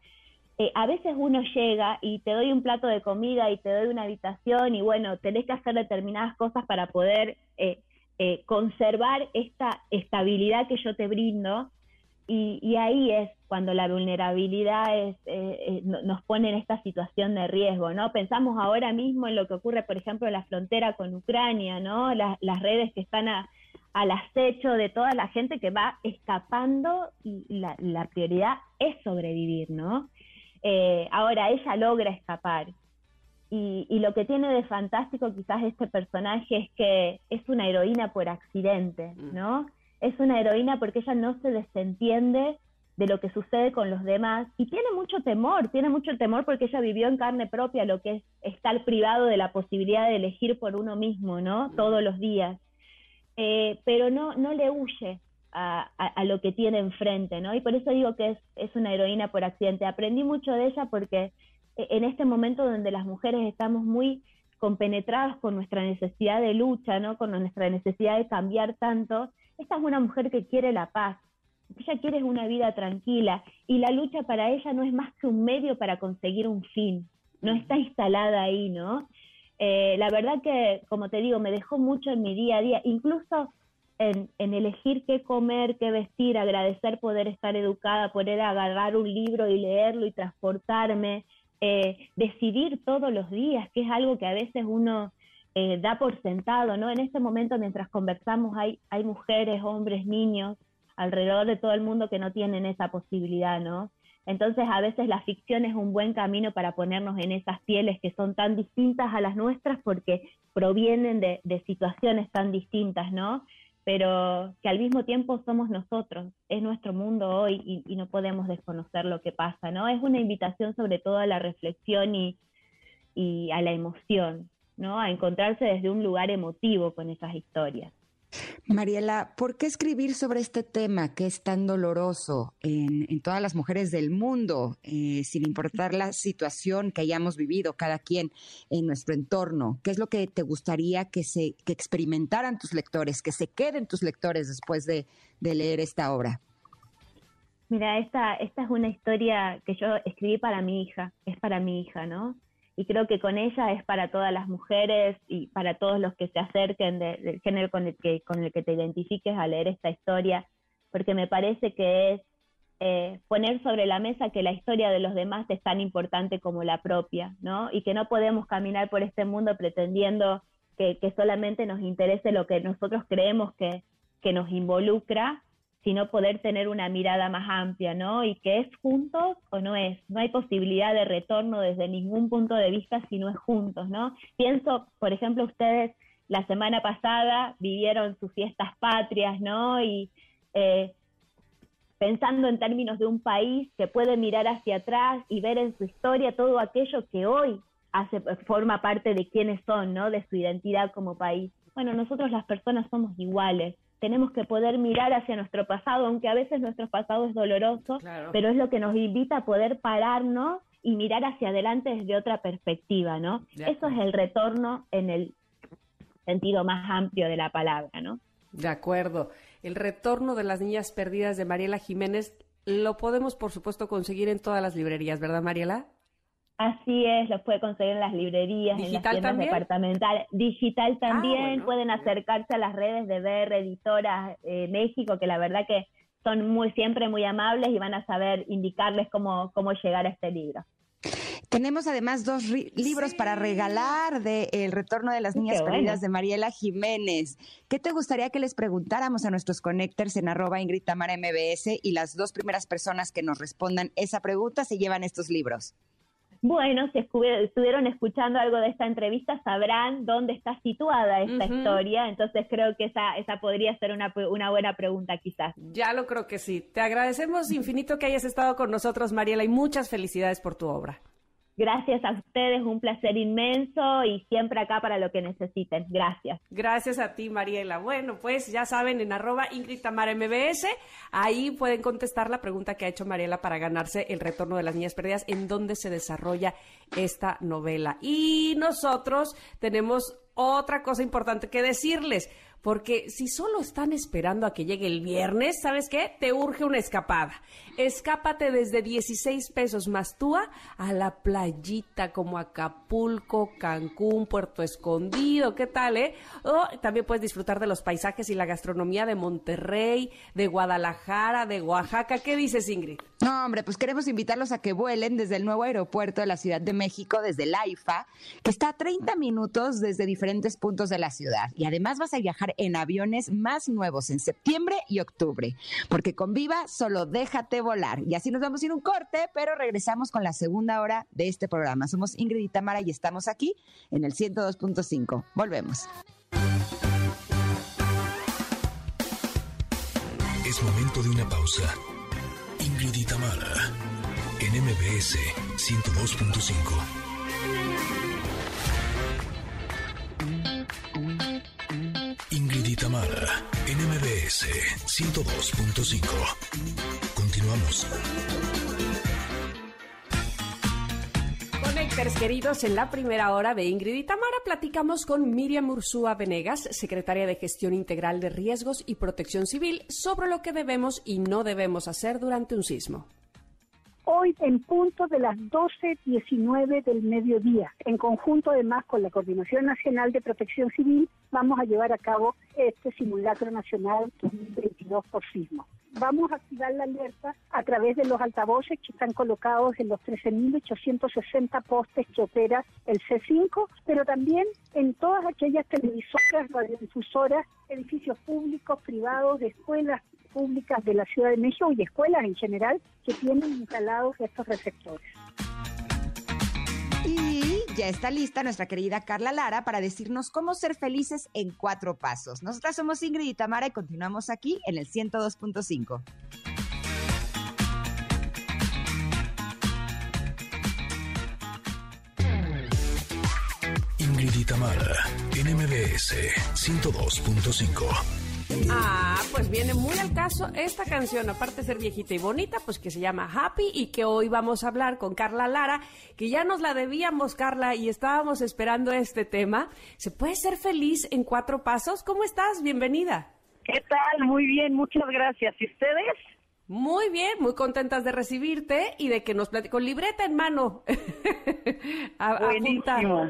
eh, a veces uno llega y te doy un plato de comida y te doy una habitación y bueno, tenés que hacer determinadas cosas para poder eh, eh, conservar esta estabilidad que yo te brindo y, ahí es cuando la vulnerabilidad es, eh, eh, nos pone en esta situación de riesgo, ¿no? Pensamos ahora mismo en lo que ocurre, por ejemplo, en la frontera con Ucrania, ¿no? las redes que están al acecho de toda la gente que va escapando y la, prioridad es sobrevivir, ¿no? Eh, ahora ella logra escapar. Y, y, lo que tiene de fantástico quizás este personaje es que es una heroína por accidente, ¿no? Es una heroína porque ella no se desentiende de lo que sucede con los demás y tiene mucho temor, tiene mucho temor porque ella vivió en carne propia lo que es estar privado de la posibilidad de elegir por uno mismo, ¿no? Todos los días. Eh, pero no, no le huye a, lo que tiene enfrente, ¿no? Y por eso digo que es, es una heroína por accidente. Aprendí mucho de ella porque eh, en este momento donde las mujeres estamos muy compenetradas con nuestra necesidad de lucha, ¿no? Con nuestra necesidad de cambiar tanto, esta es una mujer que quiere la paz, ella quiere una vida tranquila y la lucha para ella no es más que un medio para conseguir un fin, no está instalada ahí, ¿no? Eh, la verdad que, como te digo, me dejó mucho en mi día a día, incluso en, elegir qué comer, qué vestir, agradecer poder estar educada, poder agarrar un libro y leerlo y transportarme, eh, decidir todos los días, que es algo que a veces uno eh, da por sentado, ¿no? En este momento, mientras conversamos, hay, mujeres, hombres, niños alrededor de todo el mundo que no tienen esa posibilidad, ¿no? Entonces, a veces la ficción es un buen camino para ponernos en esas pieles que son tan distintas a las nuestras porque provienen de, situaciones tan distintas, ¿no? Pero que al mismo tiempo somos nosotros, es nuestro mundo hoy y, no podemos desconocer lo que pasa, ¿no? Es una invitación sobre todo a la reflexión y a la emoción, ¿no? A encontrarse desde un lugar emotivo con esas historias. Mariela, ¿por qué escribir sobre este tema que es tan doloroso en, todas las mujeres del mundo, eh, sin importar la situación que hayamos vivido cada quien en nuestro entorno? ¿Qué es lo que te gustaría que se que experimentaran tus lectores, que se queden tus lectores después de, de leer esta obra? Mira, esta, esta es una historia que yo escribí para mi hija, es para mi hija, ¿no? Y creo que con ella es para todas las mujeres y para todos los que se acerquen del género con el que con el que te identifiques a leer esta historia porque me parece que es eh, poner sobre la mesa que la historia de los demás es tan importante como la propia, ¿no? Y que no podemos caminar por este mundo pretendiendo que, que solamente nos interese lo que nosotros creemos que, que nos involucra, sino poder tener una mirada más amplia, ¿no? Y que es juntos o no es. No hay posibilidad de retorno desde ningún punto de vista si no es juntos, ¿no? Pienso, por ejemplo, ustedes la semana pasada vivieron sus fiestas patrias, ¿no? Y eh, pensando en términos de un país que puede mirar hacia atrás y ver en su historia todo aquello que hoy hace, forma parte de quiénes son, ¿no? De su identidad como país. Bueno, nosotros las personas somos iguales. Tenemos que poder mirar hacia nuestro pasado, aunque a veces nuestro pasado es doloroso, pero es lo que nos invita a poder pararnos y mirar hacia adelante desde otra perspectiva, ¿no? Eso es el retorno en el sentido más amplio de la palabra, ¿no? De acuerdo. El retorno de las niñas perdidas de Mariela Jiménez lo podemos, por supuesto, conseguir en todas las librerías, ¿verdad, Mariela? Así es, lo puede conseguir en las librerías, en las tiendas departamentales. Digital ah, también, pueden acercarse a las redes de BR Editoras eh, México, que la verdad que son muy siempre muy amables y van a saber indicarles cómo, cómo llegar a este libro. Tenemos además dos libros para regalar de El retorno de las niñas perdidas de Mariela Jiménez. ¿Qué te gustaría que les preguntáramos a nuestros connectors en arroba Ingrid Tamara MBS y las dos primeras personas que nos respondan esa pregunta se llevan estos libros? Bueno, si estuvieron escuchando algo de esta entrevista, sabrán dónde está situada esta historia. Entonces creo que esa, esa podría ser una, una buena pregunta quizás. Ya lo creo que sí. Te agradecemos infinito que hayas estado con nosotros, Mariela, y muchas felicidades por tu obra. Gracias a ustedes, un placer inmenso y siempre acá para lo que necesiten. Gracias. Gracias a ti, Mariela. Bueno, pues ya saben, en arroba Ingrid Tamara MBS, ahí pueden contestar la pregunta que ha hecho Mariela para ganarse el retorno de las niñas perdidas, en dónde se desarrolla esta novela. Y nosotros tenemos otra cosa importante que decirles. Porque si solo están esperando a que llegue el viernes, ¿sabes qué? Te urge una escapada. Escápate desde 16 pesos más túa a la playita como Acapulco, Cancún, Puerto Escondido, ¿qué tal, eh? O también puedes disfrutar de los paisajes y la gastronomía de Monterrey, de Guadalajara, de Oaxaca. ¿Qué dices, Ingrid? No, hombre, pues queremos invitarlos a que vuelen desde el nuevo aeropuerto de la Ciudad de México, desde el AIFA, que está a 30 minutos desde diferentes puntos de la ciudad. Y además vas a viajar en aviones más nuevos en septiembre y octubre, porque con Viva solo déjate volar. Y así nos vamos a ir un corte, pero regresamos con la segunda hora de este programa. Somos Ingrid y Tamara y estamos aquí en el 102.5. Volvemos. Es momento de una pausa. Ingrid y Tamara en MBS 102.5. Tamara, NMBS 102.5. Continuamos. Conectores queridos, en la primera hora de Ingrid y Tamara platicamos con Miriam Ursúa Venegas, secretaria de Gestión Integral de Riesgos y Protección Civil, sobre lo que debemos y no debemos hacer durante un sismo hoy en punto de las 12.19 del mediodía. En conjunto además con la Coordinación Nacional de Protección Civil vamos a llevar a cabo este simulacro nacional 2022 por sismo. Vamos a activar la alerta a través de los altavoces que están colocados en los 13.860 postes que opera el C5, pero también en todas aquellas televisoras, radiodifusoras, edificios públicos, privados, de escuelas públicas de la Ciudad de México y escuelas en general que tienen instalados estos receptores. Y ya está lista nuestra querida Carla Lara para decirnos cómo ser felices en cuatro pasos. Nosotras somos Ingrid y Tamara y continuamos aquí en el 102.5. Ingrid y Tamara, NMBS 102.5. Ah, pues viene muy al caso esta canción, aparte de ser viejita y bonita, pues que se llama Happy y que hoy vamos a hablar con Carla Lara, que ya nos la debíamos, Carla, y estábamos esperando este tema. ¿Se puede ser feliz en cuatro pasos? ¿Cómo estás? Bienvenida. ¿Qué tal? Muy bien, muchas gracias. ¿Y ustedes? Muy bien, muy contentas de recibirte y de que nos platiques con libreta en mano. Buenísimo.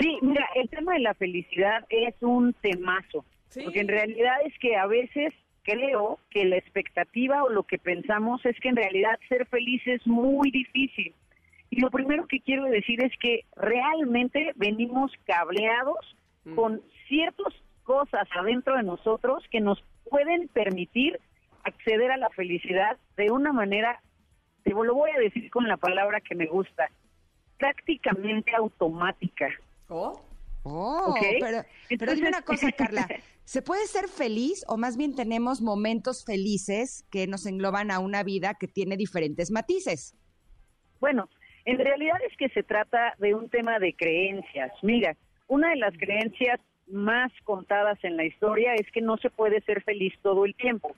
sí, mira, el tema de la felicidad es un temazo. Porque en realidad es que a veces creo que la expectativa o lo que pensamos es que en realidad ser feliz es muy difícil. Y lo primero que quiero decir es que realmente venimos cableados mm. con ciertas cosas adentro de nosotros que nos pueden permitir acceder a la felicidad de una manera, te lo voy a decir con la palabra que me gusta, prácticamente automática. ¿Oh? Oh, pero, pero dime una cosa, Carla. ¿Se puede ser feliz o más bien tenemos momentos felices que nos engloban a una vida que tiene diferentes matices? Bueno, En realidad es que se trata de un tema de creencias. Mira, una de las creencias más contadas en la historia es que no se puede ser feliz todo el tiempo.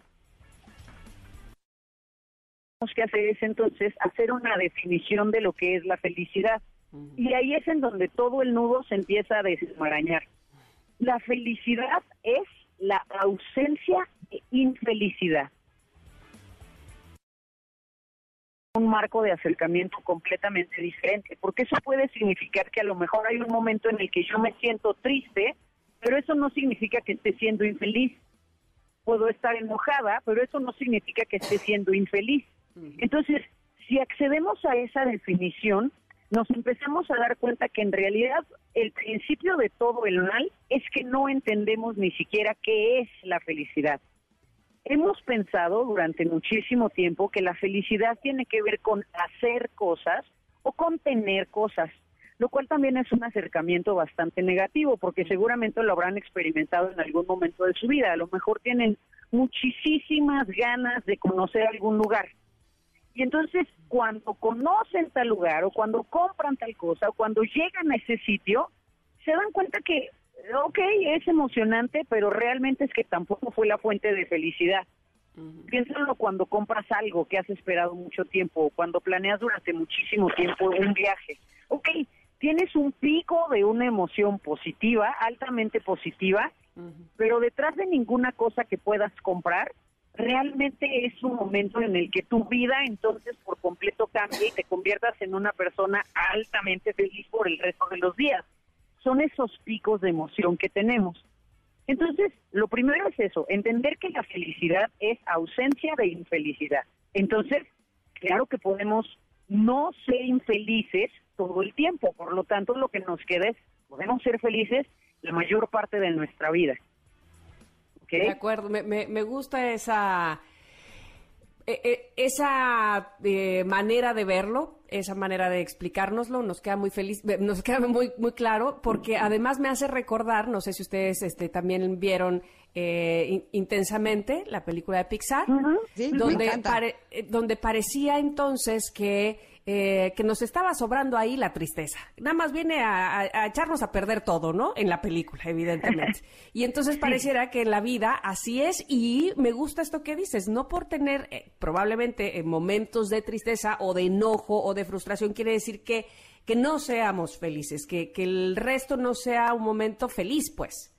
Lo que hacer es entonces hacer una definición de lo que es la felicidad. Y ahí es en donde todo el nudo se empieza a desmarañar. La felicidad es la ausencia de infelicidad. un marco de acercamiento completamente diferente, porque eso puede significar que a lo mejor hay un momento en el que yo me siento triste, pero eso no significa que esté siendo infeliz. Puedo estar enojada, pero eso no significa que esté siendo infeliz. Entonces, si accedemos a esa definición, nos empezamos a dar cuenta que en realidad el principio de todo el mal es que no entendemos ni siquiera qué es la felicidad. Hemos pensado durante muchísimo tiempo que la felicidad tiene que ver con hacer cosas o con tener cosas, lo cual también es un acercamiento bastante negativo porque seguramente lo habrán experimentado en algún momento de su vida. A lo mejor tienen muchísimas ganas de conocer algún lugar. Y entonces cuando conocen tal lugar o cuando compran tal cosa o cuando llegan a ese sitio, se dan cuenta que ok, es emocionante, pero realmente es que tampoco fue la fuente de felicidad. Piénsalo cuando compras algo que has esperado mucho tiempo, cuando planeas durante muchísimo tiempo un viaje. Ok, tienes un pico de una emoción positiva, altamente positiva, pero detrás de ninguna cosa que puedas comprar, realmente es un momento en el que tu vida entonces por completo cambia y te conviertas en una persona altamente feliz por el resto de los días son esos picos de emoción que tenemos. Entonces, lo primero es eso, entender que la felicidad es ausencia de infelicidad. Entonces, claro que podemos no ser infelices todo el tiempo, por lo tanto, lo que nos queda es, podemos ser felices la mayor parte de nuestra vida. De acuerdo, me, me gusta esa eh, eh, esa eh, manera de verlo, esa manera de explicárnoslo, nos queda muy feliz, nos queda muy muy claro, porque además me hace recordar, no sé si ustedes este, también vieron intensamente la película de Pixar, donde, donde parecía entonces que eh, que nos estaba sobrando ahí la tristeza. Nada más viene a, echarnos a perder todo, ¿no? En la película, evidentemente. Y entonces pareciera que en la vida así es y me gusta esto que dices, no por tener eh, probablemente eh, momentos de tristeza o de enojo o de frustración quiere decir que, que no seamos felices, que, que el resto no sea un momento feliz, pues.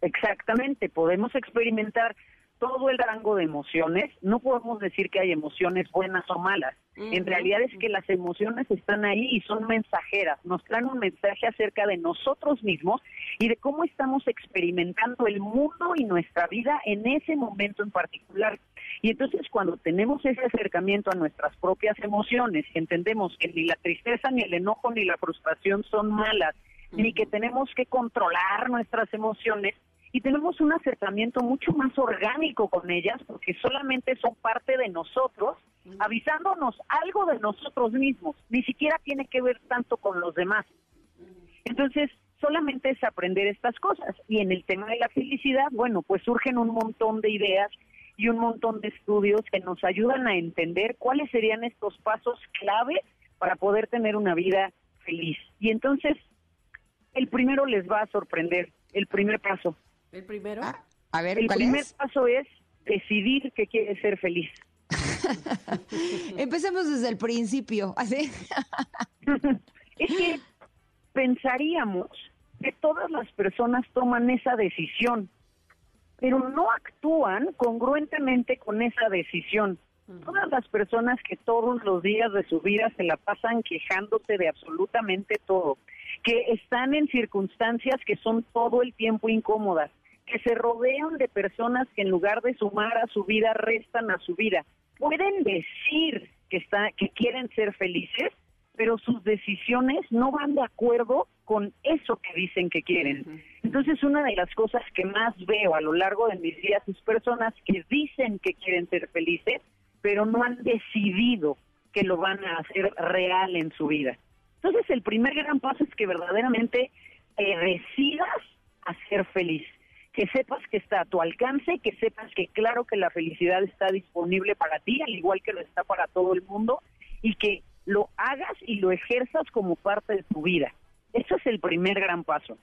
Exactamente, podemos experimentar todo el rango de emociones, no podemos decir que hay emociones buenas o malas. En realidad es que las emociones están ahí y son mensajeras, nos traen un mensaje acerca de nosotros mismos y de cómo estamos experimentando el mundo y nuestra vida en ese momento en particular. Y entonces cuando tenemos ese acercamiento a nuestras propias emociones y entendemos que ni la tristeza, ni el enojo, ni la frustración son malas, ni que tenemos que controlar nuestras emociones, y tenemos un acercamiento mucho más orgánico con ellas porque solamente son parte de nosotros, avisándonos algo de nosotros mismos, ni siquiera tiene que ver tanto con los demás. Entonces, solamente es aprender estas cosas. Y en el tema de la felicidad, bueno, pues surgen un montón de ideas y un montón de estudios que nos ayudan a entender cuáles serían estos pasos clave para poder tener una vida feliz. Y entonces, el primero les va a sorprender, el primer paso, ¿El primero? Ah, a ver, El primer paso es decidir que quieres ser feliz. Empecemos desde el principio, ¿así? es que pensaríamos que todas las personas toman esa decisión, pero no actúan congruentemente con esa decisión. Todas las personas que todos los días de su vida se la pasan quejándose de absolutamente todo, que están en circunstancias que son todo el tiempo incómodas, que se rodean de personas que en lugar de sumar a su vida restan a su vida. Pueden decir que está que quieren ser felices, pero sus decisiones no van de acuerdo con eso que dicen que quieren. Entonces, una de las cosas que más veo a lo largo de mis días es personas que dicen que quieren ser felices, pero no han decidido que lo van a hacer real en su vida. Entonces, el primer gran paso es que verdaderamente eh, decidas a ser feliz que sepas que está a tu alcance, que sepas que claro que la felicidad está disponible para ti, al igual que lo está para todo el mundo, y que lo hagas y lo ejerzas como parte de tu vida. Ese es el primer gran paso.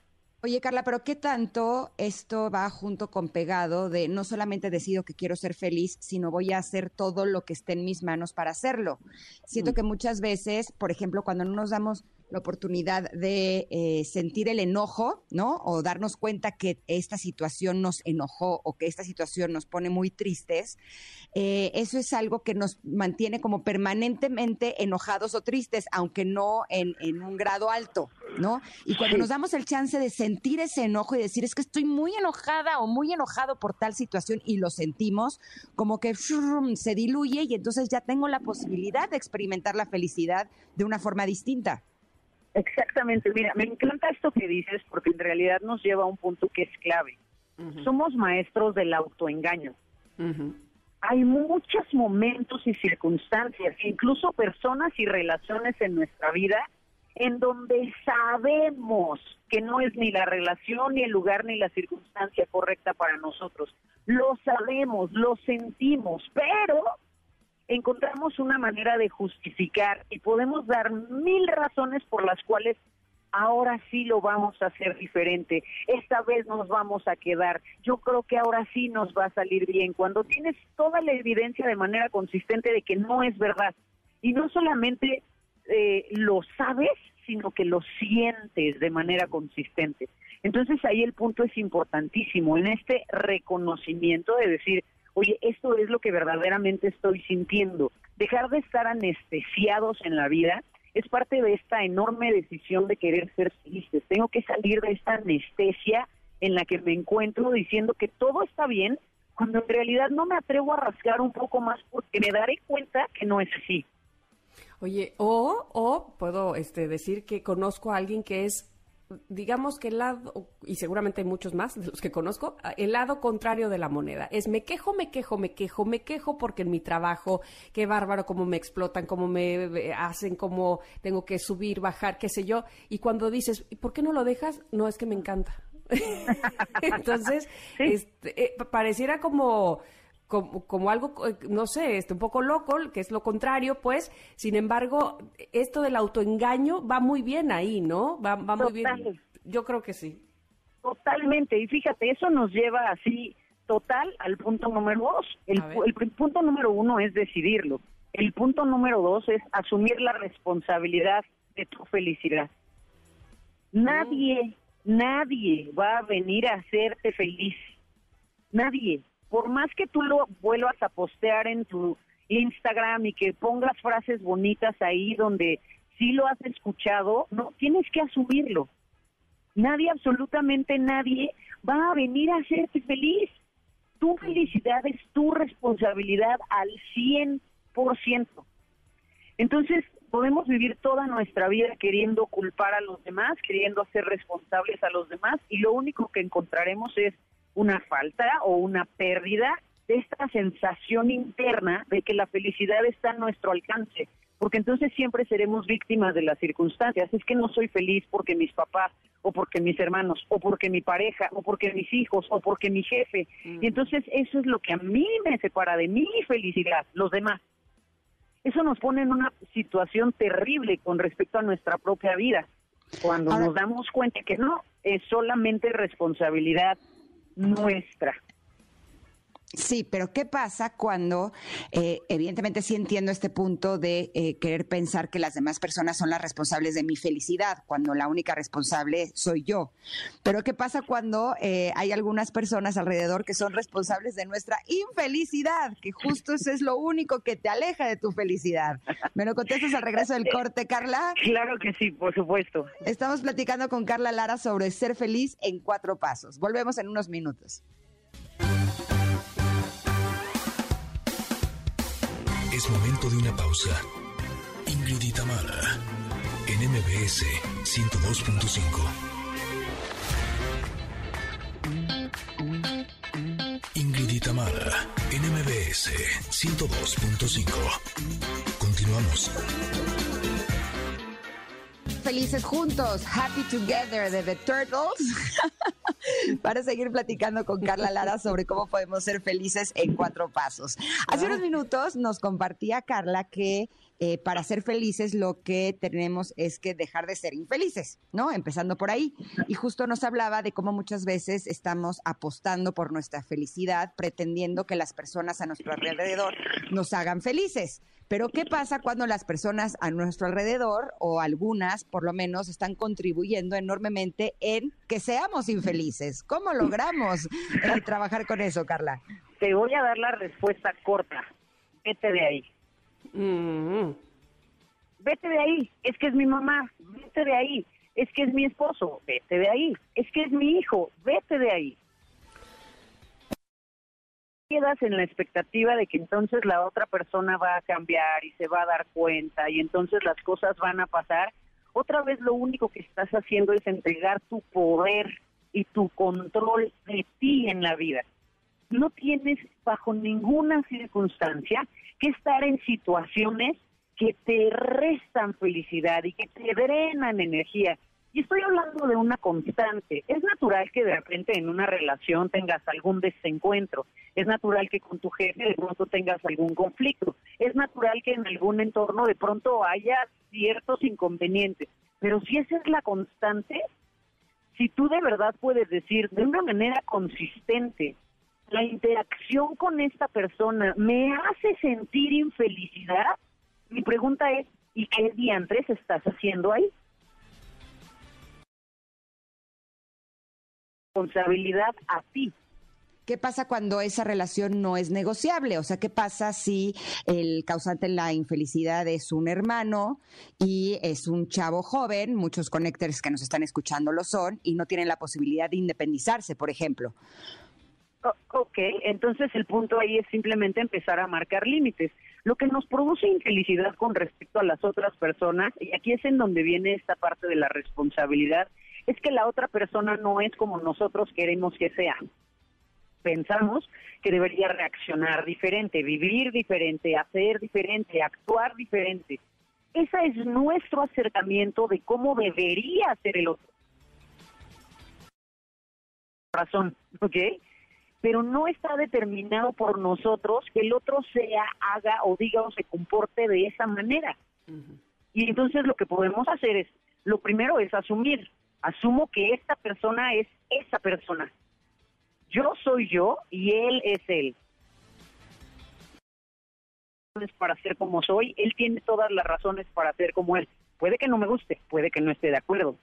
Oye, Carla, pero ¿qué tanto esto va junto con pegado de no solamente decido que quiero ser feliz, sino voy a hacer todo lo que esté en mis manos para hacerlo? Siento mm. que muchas veces, por ejemplo, cuando no nos damos la oportunidad de eh, sentir el enojo, ¿no? O darnos cuenta que esta situación nos enojó o que esta situación nos pone muy tristes, eh, eso es algo que nos mantiene como permanentemente enojados o tristes, aunque no en, un grado alto, ¿no? Y cuando nos damos el chance de sentir ese enojo y decir, es que estoy muy enojada o muy enojado por tal situación y lo sentimos, como que se diluye y entonces ya tengo la posibilidad de experimentar la felicidad de una forma distinta. Exactamente, mira, me encanta esto que dices porque en realidad nos lleva a un punto que es clave. Somos maestros del autoengaño. Hay muchos momentos y circunstancias, incluso personas y relaciones en nuestra vida en donde sabemos que no es ni la relación, ni el lugar, ni la circunstancia correcta para nosotros. Lo sabemos, lo sentimos, pero encontramos una manera de justificar y podemos dar mil razones por las cuales ahora sí lo vamos a hacer diferente, esta vez nos vamos a quedar, yo creo que ahora sí nos va a salir bien, cuando tienes toda la evidencia de manera consistente de que no es verdad. Y no solamente eh, lo sabes, sino que lo sientes de manera consistente. Entonces ahí el punto es importantísimo, en este reconocimiento de decir, oye, esto es lo que verdaderamente estoy sintiendo. Dejar de estar anestesiados en la vida es parte de esta enorme decisión de querer ser felices. Tengo que salir de esta anestesia en la que me encuentro diciendo que todo está bien, cuando en realidad no me atrevo a rascar un poco más porque me daré cuenta que no es así. Oye, o, o puedo este, decir que conozco a alguien que es digamos que el lado, y seguramente hay muchos más de los que conozco, el lado contrario de la moneda. Es me quejo, me quejo, me quejo, me quejo porque en mi trabajo, qué bárbaro, cómo me explotan, cómo me eh, hacen, cómo tengo que subir, bajar, qué sé yo. Y cuando dices, ¿y por qué no lo dejas? No, es que me encanta. Entonces, este, eh, pareciera como como, algo, eh, no sé, este, un poco loco, que es lo contrario, pues, sin embargo, esto del autoengaño va muy bien ahí, ¿no? Va, va muy bien. Yo creo que sí. Totalmente, y fíjate, eso nos lleva así total al punto número dos. El, el punto número uno es decidirlo. El punto número dos es asumir la responsabilidad de tu felicidad. Nadie, nadie va a venir a hacerte feliz. Nadie por más que tú lo vuelvas a postear en tu Instagram y que pongas frases bonitas ahí donde sí lo has escuchado, no, tienes que asumirlo. Nadie, absolutamente nadie, va a venir a hacerte feliz. Tu felicidad es tu responsabilidad al 100%. Entonces, podemos vivir toda nuestra vida queriendo culpar a los demás, queriendo hacer responsables a los demás, y lo único que encontraremos es una falta o una pérdida de esta sensación interna de que la felicidad está a nuestro alcance, porque entonces siempre seremos víctimas de las circunstancias. Es que no soy feliz porque mis papás, o porque mis hermanos, o porque mi pareja, o porque mis hijos, o porque mi jefe. Y entonces eso es lo que a mí me separa de mi felicidad, los demás. Eso nos pone en una situación terrible con respecto a nuestra propia vida, cuando nos damos cuenta que no, es solamente responsabilidad nuestra. Sí, pero ¿qué pasa cuando, eh, evidentemente sí entiendo este punto de eh, querer pensar que las demás personas son las responsables de mi felicidad, cuando la única responsable soy yo? Pero ¿qué pasa cuando eh, hay algunas personas alrededor que son responsables de nuestra infelicidad? Que justo eso es lo único que te aleja de tu felicidad. ¿Me lo contestas al regreso del corte, Carla? Claro que sí, por supuesto. Estamos platicando con Carla Lara sobre ser feliz en cuatro pasos. Volvemos en unos minutos. Momento de una pausa. Ingrid y Tamara, en MBS 102.5. Ingrid y Tamara, en MBS 102.5. Continuamos. Felices juntos, Happy Together de The Turtles. para seguir platicando con Carla Lara sobre cómo podemos ser felices en cuatro pasos. Hace unos minutos nos compartía Carla que eh, para ser felices lo que tenemos es que dejar de ser infelices, ¿no? Empezando por ahí. Y justo nos hablaba de cómo muchas veces estamos apostando por nuestra felicidad, pretendiendo que las personas a nuestro alrededor nos hagan felices. Pero ¿qué pasa cuando las personas a nuestro alrededor, o algunas por lo menos, están contribuyendo enormemente en que seamos infelices? ¿Cómo logramos eh, trabajar con eso, Carla? Te voy a dar la respuesta corta. Vete de ahí. Mm. Vete de ahí. Es que es mi mamá. Vete de ahí. Es que es mi esposo. Vete de ahí. Es que es mi hijo. Vete de ahí. Quedas en la expectativa de que entonces la otra persona va a cambiar y se va a dar cuenta y entonces las cosas van a pasar. Otra vez lo único que estás haciendo es entregar tu poder y tu control de ti en la vida. No tienes bajo ninguna circunstancia que estar en situaciones que te restan felicidad y que te drenan energía. Y estoy hablando de una constante. Es natural que de repente en una relación tengas algún desencuentro. Es natural que con tu jefe de pronto tengas algún conflicto. Es natural que en algún entorno de pronto haya ciertos inconvenientes. Pero si esa es la constante, si tú de verdad puedes decir de una manera consistente, la interacción con esta persona me hace sentir infelicidad, mi pregunta es, ¿y qué diantres estás haciendo ahí? Responsabilidad a ti. ¿Qué pasa cuando esa relación no es negociable? O sea, ¿qué pasa si el causante de la infelicidad es un hermano y es un chavo joven? Muchos connectors que nos están escuchando lo son y no tienen la posibilidad de independizarse, por ejemplo. ok, entonces el punto ahí es simplemente empezar a marcar límites. Lo que nos produce infelicidad con respecto a las otras personas, y aquí es en donde viene esta parte de la responsabilidad, es que la otra persona no es como nosotros queremos que sea. Pensamos que debería reaccionar diferente, vivir diferente, hacer diferente, actuar diferente. Ese es nuestro acercamiento de cómo debería ser el otro. Razón, ¿ok? Pero no está determinado por nosotros que el otro sea, haga o diga o se comporte de esa manera. Y entonces lo que podemos hacer es, lo primero es asumir, asumo que esta persona es esa persona. Yo soy yo y él es él. Para ser como soy, él tiene todas las razones para ser como él. Puede que no me guste, puede que no esté de acuerdo,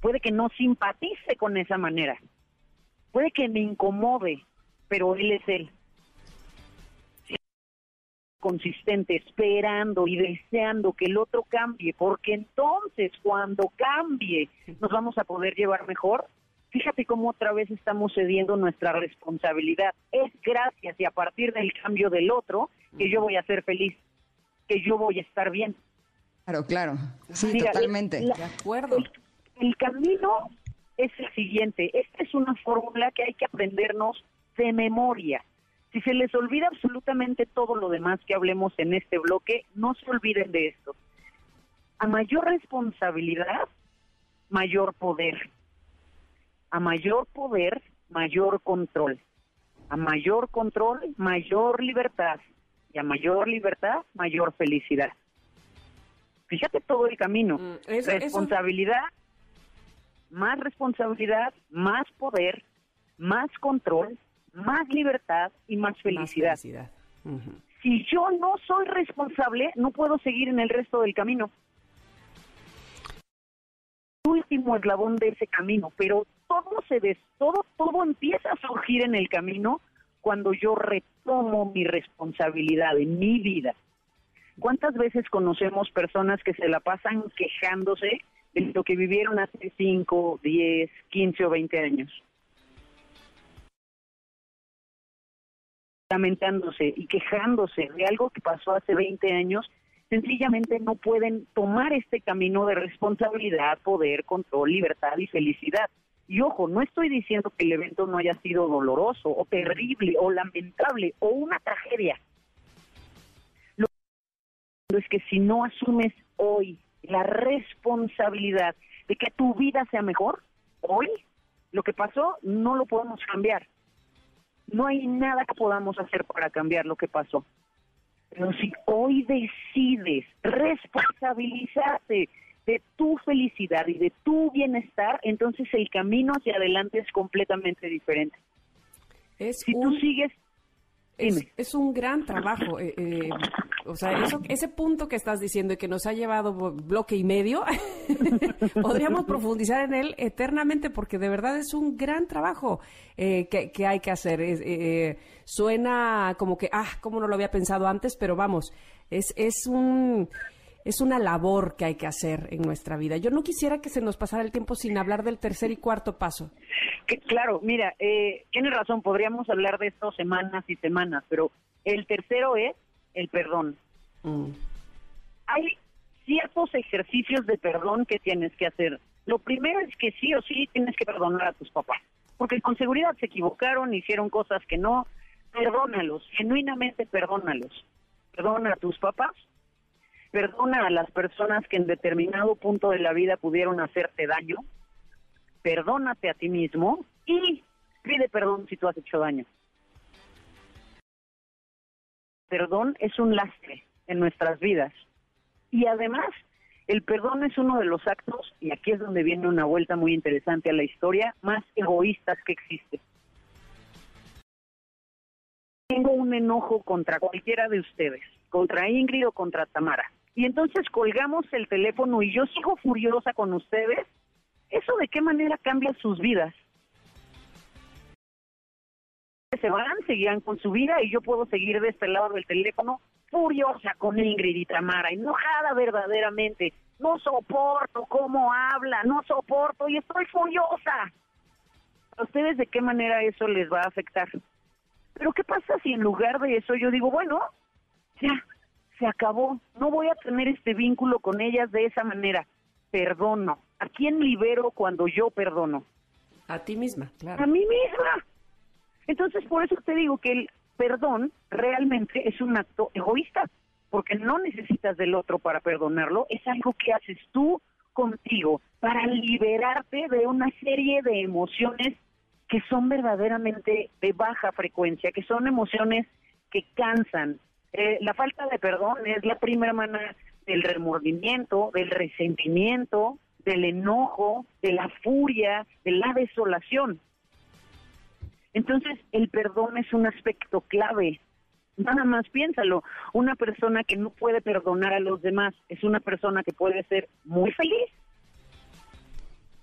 puede que no simpatice con esa manera, puede que me incomode, pero él es él consistente, esperando y deseando que el otro cambie, porque entonces cuando cambie nos vamos a poder llevar mejor. Fíjate cómo otra vez estamos cediendo nuestra responsabilidad. Es gracias y a partir del cambio del otro que yo voy a ser feliz, que yo voy a estar bien. Claro, claro. Sí, totalmente. de acuerdo. el camino es el siguiente. Esta es una fórmula que hay que aprendernos de memoria. Si se les olvida absolutamente todo lo demás que hablemos en este bloque, no se olviden de esto. A mayor responsabilidad, mayor poder. A mayor poder, mayor control. A mayor control, mayor libertad. Y a mayor libertad, mayor felicidad. Fíjate todo el camino. Mm, eso- responsabilidad, más responsabilidad, más poder, más control, más libertad y más Más felicidad. Si yo no soy responsable, no puedo seguir en el resto del camino. Último eslabón de ese camino, pero todo se des, todo todo empieza a surgir en el camino cuando yo retomo mi responsabilidad en mi vida. ¿Cuántas veces conocemos personas que se la pasan quejándose de lo que vivieron hace 5, 10, 15 o 20 años? lamentándose y quejándose de algo que pasó hace 20 años, sencillamente no pueden tomar este camino de responsabilidad, poder, control, libertad y felicidad. Y ojo, no estoy diciendo que el evento no haya sido doloroso o terrible o lamentable o una tragedia. Lo que es que si no asumes hoy la responsabilidad de que tu vida sea mejor, hoy lo que pasó no lo podemos cambiar no hay nada que podamos hacer para cambiar lo que pasó. Pero si hoy decides responsabilizarte de tu felicidad y de tu bienestar, entonces el camino hacia adelante es completamente diferente. si tú sigues es, un gran trabajo. Eh, eh, o sea, eso, ese punto que estás diciendo y que nos ha llevado bloque y medio, podríamos profundizar en él eternamente porque de verdad es un gran trabajo eh, que, hay que hacer. suena como que, ah, cómo no lo había pensado antes, pero vamos, es, es un es una labor que hay que hacer en nuestra vida. Yo no quisiera que se nos pasara el tiempo sin hablar del tercer y cuarto paso. claro, mira, eh, tienes razón, podríamos hablar de esto semanas y semanas, pero el tercero es el perdón. Mm. Hay ciertos ejercicios de perdón que tienes que hacer. Lo primero es que sí o sí tienes que perdonar a tus papás, porque con seguridad se equivocaron, hicieron cosas que no. Perdónalos, genuinamente perdónalos. Perdona a tus papás Perdona a las personas que en determinado punto de la vida pudieron hacerte daño. Perdónate a ti mismo y pide perdón si tú has hecho daño. Perdón es un lastre en nuestras vidas. Y además, el perdón es uno de los actos, y aquí es donde viene una vuelta muy interesante a la historia, más egoístas que existe. Tengo un enojo contra cualquiera de ustedes, contra Ingrid o contra Tamara y entonces colgamos el teléfono y yo sigo furiosa con ustedes, ¿eso de qué manera cambia sus vidas? Se van, seguían con su vida y yo puedo seguir de este lado del teléfono furiosa con Ingrid y Tamara, enojada verdaderamente. No soporto cómo habla, no soporto y estoy furiosa. ¿A ustedes de qué manera eso les va a afectar? Pero ¿qué pasa si en lugar de eso yo digo, bueno, ya, se acabó, no voy a tener este vínculo con ellas de esa manera, perdono. ¿A quién libero cuando yo perdono? A ti misma, claro. A mí misma. Entonces, por eso te digo que el perdón realmente es un acto egoísta, porque no necesitas del otro para perdonarlo, es algo que haces tú contigo para liberarte de una serie de emociones que son verdaderamente de baja frecuencia, que son emociones que cansan, eh, la falta de perdón es la primera manera del remordimiento, del resentimiento, del enojo, de la furia, de la desolación. Entonces, el perdón es un aspecto clave. Nada más piénsalo, una persona que no puede perdonar a los demás es una persona que puede ser muy feliz.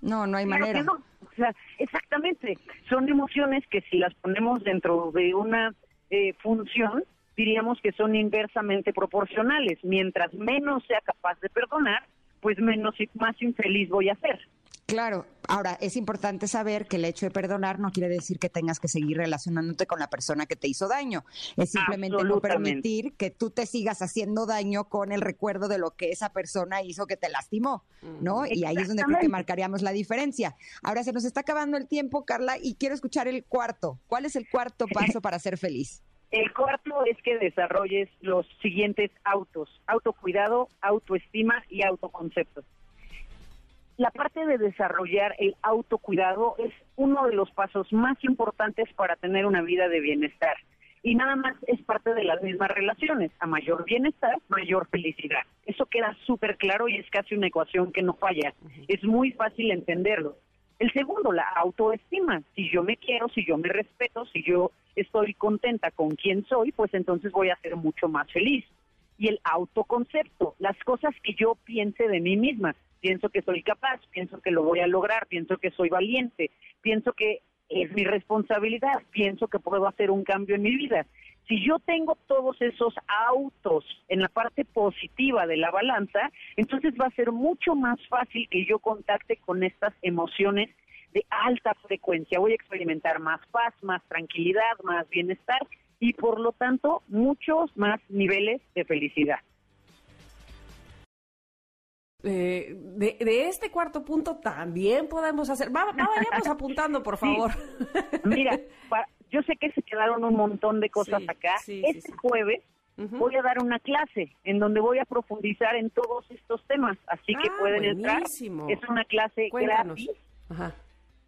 No, no hay manera. O sea, exactamente, son emociones que si las ponemos dentro de una eh, función, diríamos que son inversamente proporcionales. Mientras menos sea capaz de perdonar, pues menos y más infeliz voy a ser. Claro, ahora es importante saber que el hecho de perdonar no quiere decir que tengas que seguir relacionándote con la persona que te hizo daño. Es simplemente no permitir que tú te sigas haciendo daño con el recuerdo de lo que esa persona hizo que te lastimó, ¿no? Y ahí es donde creo que marcaríamos la diferencia. Ahora se nos está acabando el tiempo, Carla, y quiero escuchar el cuarto. ¿Cuál es el cuarto paso para ser feliz? El cuarto es que desarrolles los siguientes autos, autocuidado, autoestima y autoconcepto. La parte de desarrollar el autocuidado es uno de los pasos más importantes para tener una vida de bienestar. Y nada más es parte de las mismas relaciones. A mayor bienestar, mayor felicidad. Eso queda súper claro y es casi una ecuación que no falla. Es muy fácil entenderlo. El segundo, la autoestima. Si yo me quiero, si yo me respeto, si yo estoy contenta con quien soy, pues entonces voy a ser mucho más feliz. Y el autoconcepto, las cosas que yo piense de mí misma. Pienso que soy capaz, pienso que lo voy a lograr, pienso que soy valiente, pienso que es mi responsabilidad, pienso que puedo hacer un cambio en mi vida. Si yo tengo todos esos autos en la parte positiva de la balanza, entonces va a ser mucho más fácil que yo contacte con estas emociones de alta frecuencia. Voy a experimentar más paz, más tranquilidad, más bienestar y por lo tanto muchos más niveles de felicidad. Eh, de, este cuarto punto también podemos hacer. Va, vayamos apuntando, por favor. Mira, yo sé que se quedaron un montón de cosas acá. este jueves voy a dar una clase en donde voy a profundizar en todos estos temas, así que ah, pueden entrar. Es una clase gratis.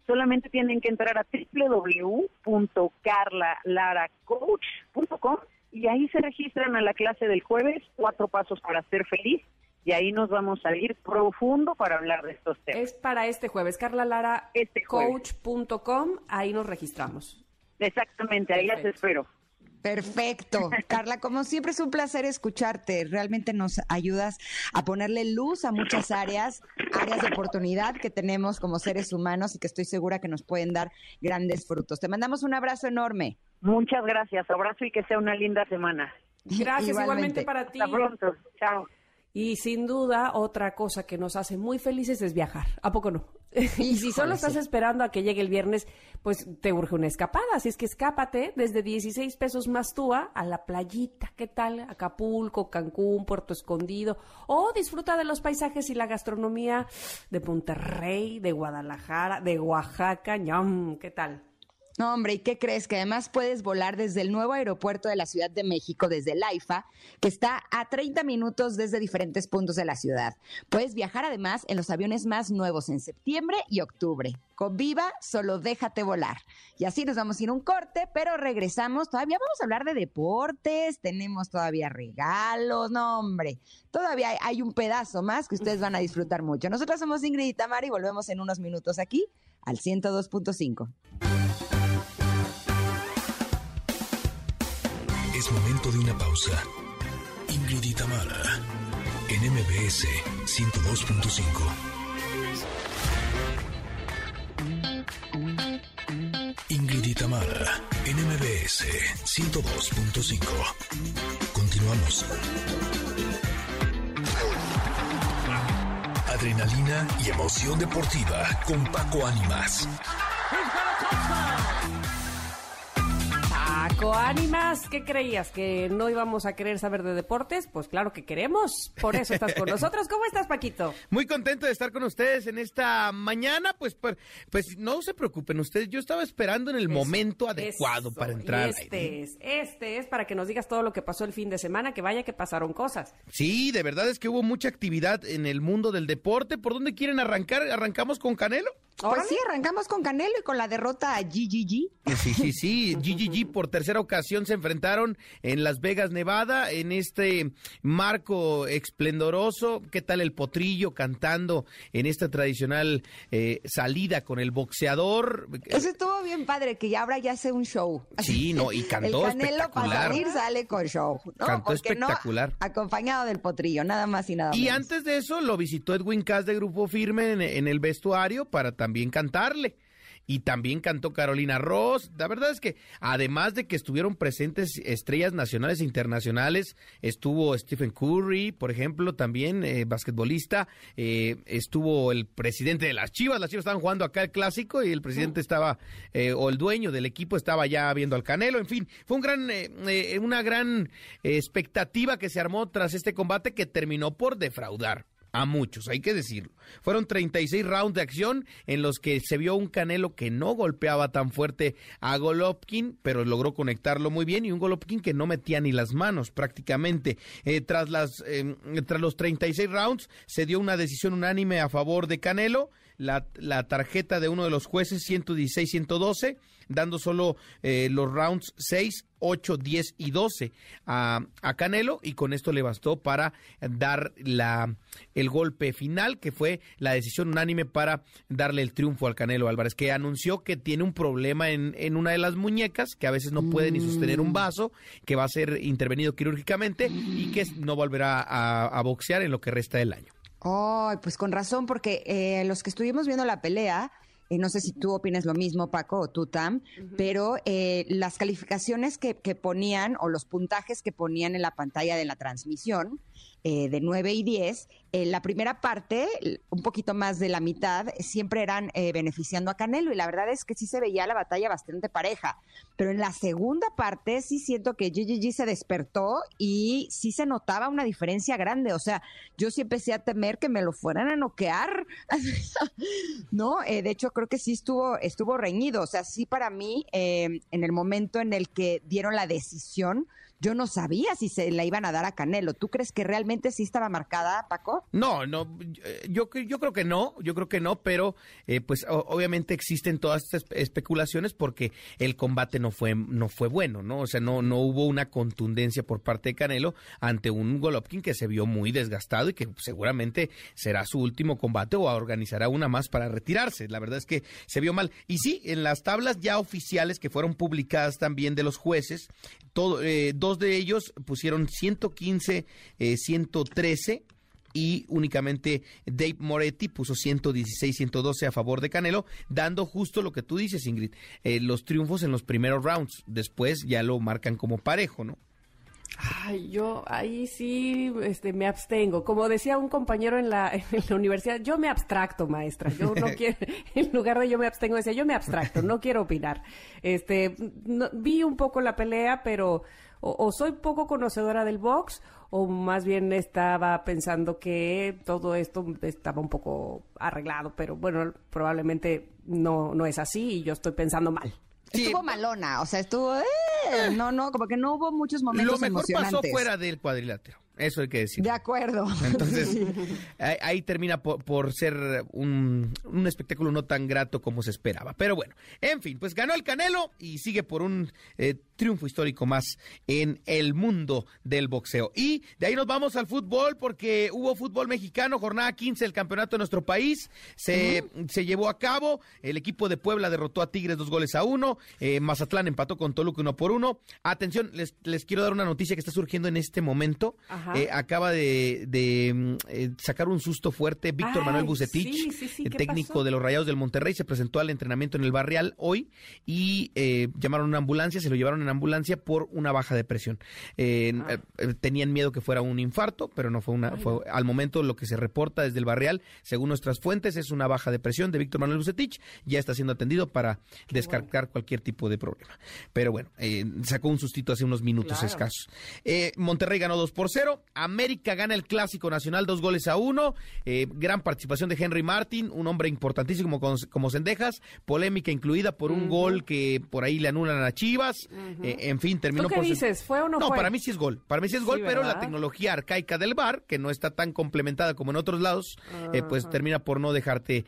Solamente tienen que entrar a www.carlalaracoach.com y ahí se registran a la clase del jueves, cuatro pasos para ser feliz, y ahí nos vamos a ir profundo para hablar de estos temas. Es para este jueves, Carla Lara, este coach.com, ahí nos registramos. Exactamente, ahí las espero. Perfecto. Carla, como siempre es un placer escucharte. Realmente nos ayudas a ponerle luz a muchas áreas, áreas de oportunidad que tenemos como seres humanos y que estoy segura que nos pueden dar grandes frutos. Te mandamos un abrazo enorme. Muchas gracias. Abrazo y que sea una linda semana. Gracias igualmente, para ti. Hasta pronto. Chao. Y sin duda, otra cosa que nos hace muy felices es viajar. ¿A poco no? y si solo estás esperando a que llegue el viernes, pues te urge una escapada. Así es que escápate desde 16 pesos más túa a la playita. ¿Qué tal? Acapulco, Cancún, Puerto Escondido. O disfruta de los paisajes y la gastronomía de Monterrey, de Guadalajara, de Oaxaca. ¡Ñam! ¿Qué tal? No, hombre, ¿y qué crees? Que además puedes volar desde el nuevo aeropuerto de la Ciudad de México, desde el AIFA, que está a 30 minutos desde diferentes puntos de la ciudad. Puedes viajar además en los aviones más nuevos en septiembre y octubre. Con Viva, solo déjate volar. Y así nos vamos a ir un corte, pero regresamos. Todavía vamos a hablar de deportes, tenemos todavía regalos, no, hombre. Todavía hay, un pedazo más que ustedes van a disfrutar mucho. Nosotros somos Ingrid y Tamara y volvemos en unos minutos aquí al 102.5. Es momento de una pausa. Ingrid y en MBS 102.5. Ingrid y en MBS 102.5. Continuamos. Adrenalina y emoción deportiva con Paco Ánimas. Paco Ánimas, ¿qué creías? ¿Que no íbamos a querer saber de deportes? Pues claro que queremos, por eso estás con nosotros. ¿Cómo estás, Paquito? Muy contento de estar con ustedes en esta mañana, pues, pues, pues no se preocupen ustedes, yo estaba esperando en el momento adecuado para entrar. este es, este es para que nos digas todo lo que pasó el fin de semana, que vaya que pasaron cosas. Sí, de verdad es que hubo mucha actividad en el mundo del deporte. ¿Por dónde quieren arrancar? ¿Arrancamos con Canelo? Pues sí, arrancamos con Canelo y con la derrota a GGG. Sí, sí, sí. GGG por tercera ocasión se enfrentaron en Las Vegas, Nevada, en este marco esplendoroso. ¿Qué tal el potrillo cantando en esta tradicional eh, salida con el boxeador? Eso estuvo bien padre, que ya ahora ya hace un show. Sí, no, y cantó el Canelo para salir sale con show. ¿no? Cantó espectacular. acompañado del potrillo, nada más y nada menos. Y antes de eso lo visitó Edwin Cass de Grupo Firme en, en el vestuario para también también cantarle. Y también cantó Carolina Ross. La verdad es que además de que estuvieron presentes estrellas nacionales e internacionales, estuvo Stephen Curry, por ejemplo, también eh, basquetbolista, eh, estuvo el presidente de las Chivas, las Chivas estaban jugando acá el clásico y el presidente estaba, eh, o el dueño del equipo estaba ya viendo al Canelo, en fin, fue un gran, una gran expectativa que se armó tras este combate que terminó por defraudar a muchos, hay que decirlo. Fueron 36 rounds de acción en los que se vio un Canelo que no golpeaba tan fuerte a Golovkin, pero logró conectarlo muy bien y un Golovkin que no metía ni las manos prácticamente. Eh, tras, las, eh, tras los 36 rounds se dio una decisión unánime a favor de Canelo la, tarjeta de uno de los jueces 116-112, dando solo eh, los rounds 6, 8, 10 y 12 a, a, Canelo y con esto le bastó para dar la, el golpe final que fue la decisión unánime para darle el triunfo al Canelo Álvarez que anunció que tiene un problema en, en una de las muñecas que a veces no puede ni sostener un vaso que va a ser intervenido quirúrgicamente y que no volverá a, a boxear en lo que resta del año. Oh, pues con razón, porque eh, los que estuvimos viendo la pelea, eh, no sé si tú opinas lo mismo, Paco, o tú, Tam, pero eh, las calificaciones que, que, ponían o los puntajes que ponían en la pantalla de la transmisión eh, de 9 y 10, eh, la primera parte, un poquito más de la mitad, siempre eran eh, beneficiando a Canelo y la verdad es que sí se veía la batalla bastante pareja. Pero en la segunda parte sí siento que GGG se despertó y sí se notaba una diferencia grande. O sea, yo sí empecé a temer que me lo fueran a noquear. no, de hecho creo que sí estuvo, estuvo reñido. O sea, sí para mí, en el momento en el que dieron la decisión, yo no sabía si se la iban a dar a Canelo. ¿Tú crees que realmente sí estaba marcada, Paco? No, no, yo, yo creo que no, yo creo que no, pero eh, pues obviamente existen todas estas especulaciones porque el combate no fue, no fue bueno, ¿no? O sea, no, no hubo una contundencia por parte de Canelo ante un Golovkin que se vio muy desgastado y que seguramente será su último combate o organizará una más para retirarse. La verdad es que se vio mal. Y sí, en las tablas ya oficiales que fueron publicadas también de los jueces, todo, eh, dos de ellos pusieron 115, 113 eh, y únicamente Dave Moretti puso 116, 112 a favor de Canelo, dando justo lo que tú dices, Ingrid, eh, los triunfos en los primeros rounds. Después ya lo marcan como parejo, ¿no? Ay, yo ahí sí este, me abstengo. Como decía un compañero en la, en la universidad, yo me abstracto, maestra. Yo no quiero, en lugar de yo me abstengo, decía yo me abstracto, no quiero opinar. Este, vi un poco la pelea, pero o, soy poco conocedora del box o más bien estaba pensando que todo esto estaba un poco arreglado, pero bueno, probablemente no, no es así y yo estoy pensando mal. Estuvo malona, o sea, estuvo... Eh, no, no, como que no hubo muchos momentos Lo mejor pasó fuera del cuadrilátero. Eso hay que decir. De acuerdo. Entonces, ahí, termina por, ser un, espectáculo no tan grato como se esperaba. Pero bueno, en fin, pues ganó el Canelo y sigue por un eh, triunfo histórico más en el mundo del boxeo. Y de ahí nos vamos al fútbol porque hubo fútbol mexicano, jornada 15 del campeonato de nuestro país. Se, se llevó a cabo. El equipo de Puebla derrotó a Tigres dos goles a uno. Eh, Mazatlán empató con Toluca uno por uno. Atención, les, les quiero dar una noticia que está surgiendo en este momento. Ajá. Eh, acaba de, mm, eh, sacar un susto fuerte. Víctor Manuel Bucetich, el técnico de los Rayados del Monterrey, se presentó al entrenamiento en el Barrial hoy y eh, llamaron a una ambulancia, se lo llevaron en ambulancia por una baja de presión. Ah. tenían miedo que fuera un infarto, pero no fue una. Fue, al momento lo que se reporta desde el Barrial, según nuestras fuentes, es una baja de presión de Víctor Manuel Bucetich. Ya está siendo atendido para descartar cualquier tipo de problema. Pero bueno, sacó un sustito hace unos minutos escasos. Monterrey ganó 2 por 0. América gana el Clásico Nacional dos goles a uno. Eh, gran participación de Henry Martin, un hombre importantísimo como, como Sendejas. Polémica incluida por un gol que por ahí le anulan a Chivas. Eh, en fin, terminó ¿Tú qué dices? ¿Fue o no, no fue? para mí sí es gol. Para mí sí es gol, pero la tecnología arcaica del VAR, que no está tan complementada como en otros lados, eh, pues termina por no dejarte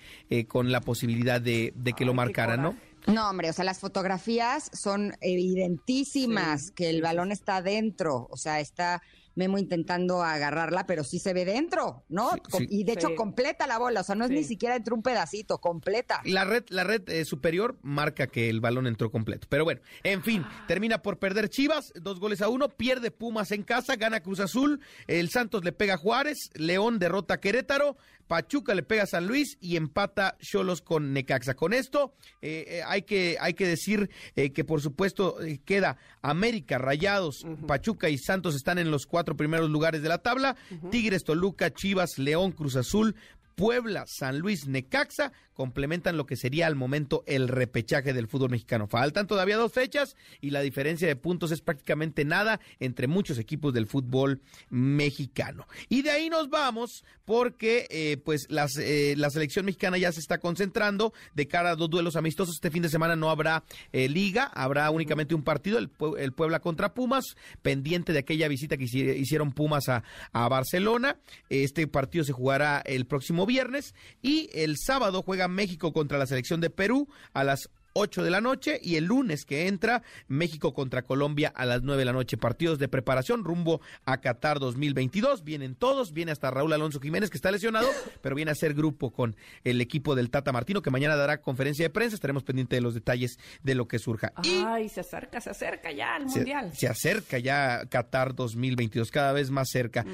con la posibilidad de, que lo marcaran, ¿no? No, hombre, o sea, las fotografías son evidentísimas que el balón está dentro, o sea, está Memo intentando agarrarla, pero sí se ve dentro, ¿no? y de hecho completa la bola, o sea, no es ni siquiera entre un pedacito, completa. La red, la red eh, superior marca que el balón entró completo. Pero bueno, en fin, termina por perder Chivas, dos goles a uno, pierde Pumas en casa, gana Cruz Azul, el Santos le pega a Juárez, León derrota a Querétaro, Pachuca le pega a San Luis y empata Cholos con Necaxa. Con esto eh, eh, hay, que, hay que decir que por supuesto queda América, Rayados, Pachuca y Santos están en los cuatro cuatro primeros lugares de la tabla. Tigres, Toluca, Chivas, León, Cruz Azul, Puebla, San Luis, Necaxa complementan lo que sería al momento el repechaje del fútbol mexicano. Faltan todavía dos fechas y la diferencia de puntos es prácticamente nada entre muchos equipos del fútbol mexicano. Y de ahí nos vamos porque eh, pues las, eh, la selección mexicana ya se está concentrando de cara a dos duelos amistosos. Este fin de semana no habrá eh, liga, habrá únicamente un partido, el, el, Puebla contra Pumas, pendiente de aquella visita que hicieron Pumas a, a Barcelona. Este partido se jugará el próximo viernes y el sábado juega México contra la selección de Perú a las 8 de la noche y el lunes que entra México contra Colombia a las 9 de la noche. Partidos de preparación rumbo a Qatar 2022. Vienen todos, viene hasta Raúl Alonso Jiménez que está lesionado, pero viene a ser grupo con el equipo del Tata Martino que mañana dará conferencia de prensa. Estaremos pendientes de los detalles de lo que surja. Ay, se acerca, se acerca ya el Mundial. Se acerca ya Qatar 2022, cada vez más cerca.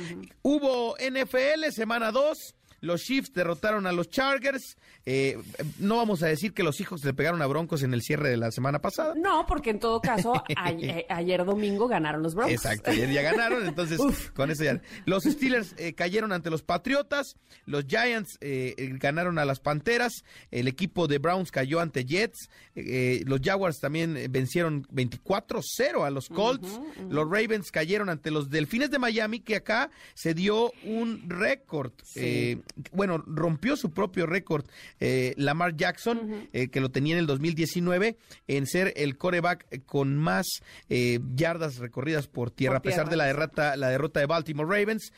Hubo NFL semana 2 los Chiefs derrotaron a los Chargers. Eh, no vamos a decir que los hijos le pegaron a Broncos en el cierre de la semana pasada. No, porque en todo caso, ayer, domingo ganaron los Broncos. Exacto, ayer ya ganaron, entonces con eso ya. Los Steelers eh, cayeron ante los Patriotas, los Giants eh, ganaron a las Panteras, el equipo de Browns cayó ante Jets, los Jaguars también vencieron 24-0 a los Colts, los Ravens cayeron ante los Delfines de Miami, que acá se dio un récord. Sí bueno, rompió su propio récord eh, Lamar Jackson, eh, que lo tenía en el 2019, en ser el coreback con más eh, yardas recorridas por tierra, a pesar de la derrota, la derrota de Baltimore Ravens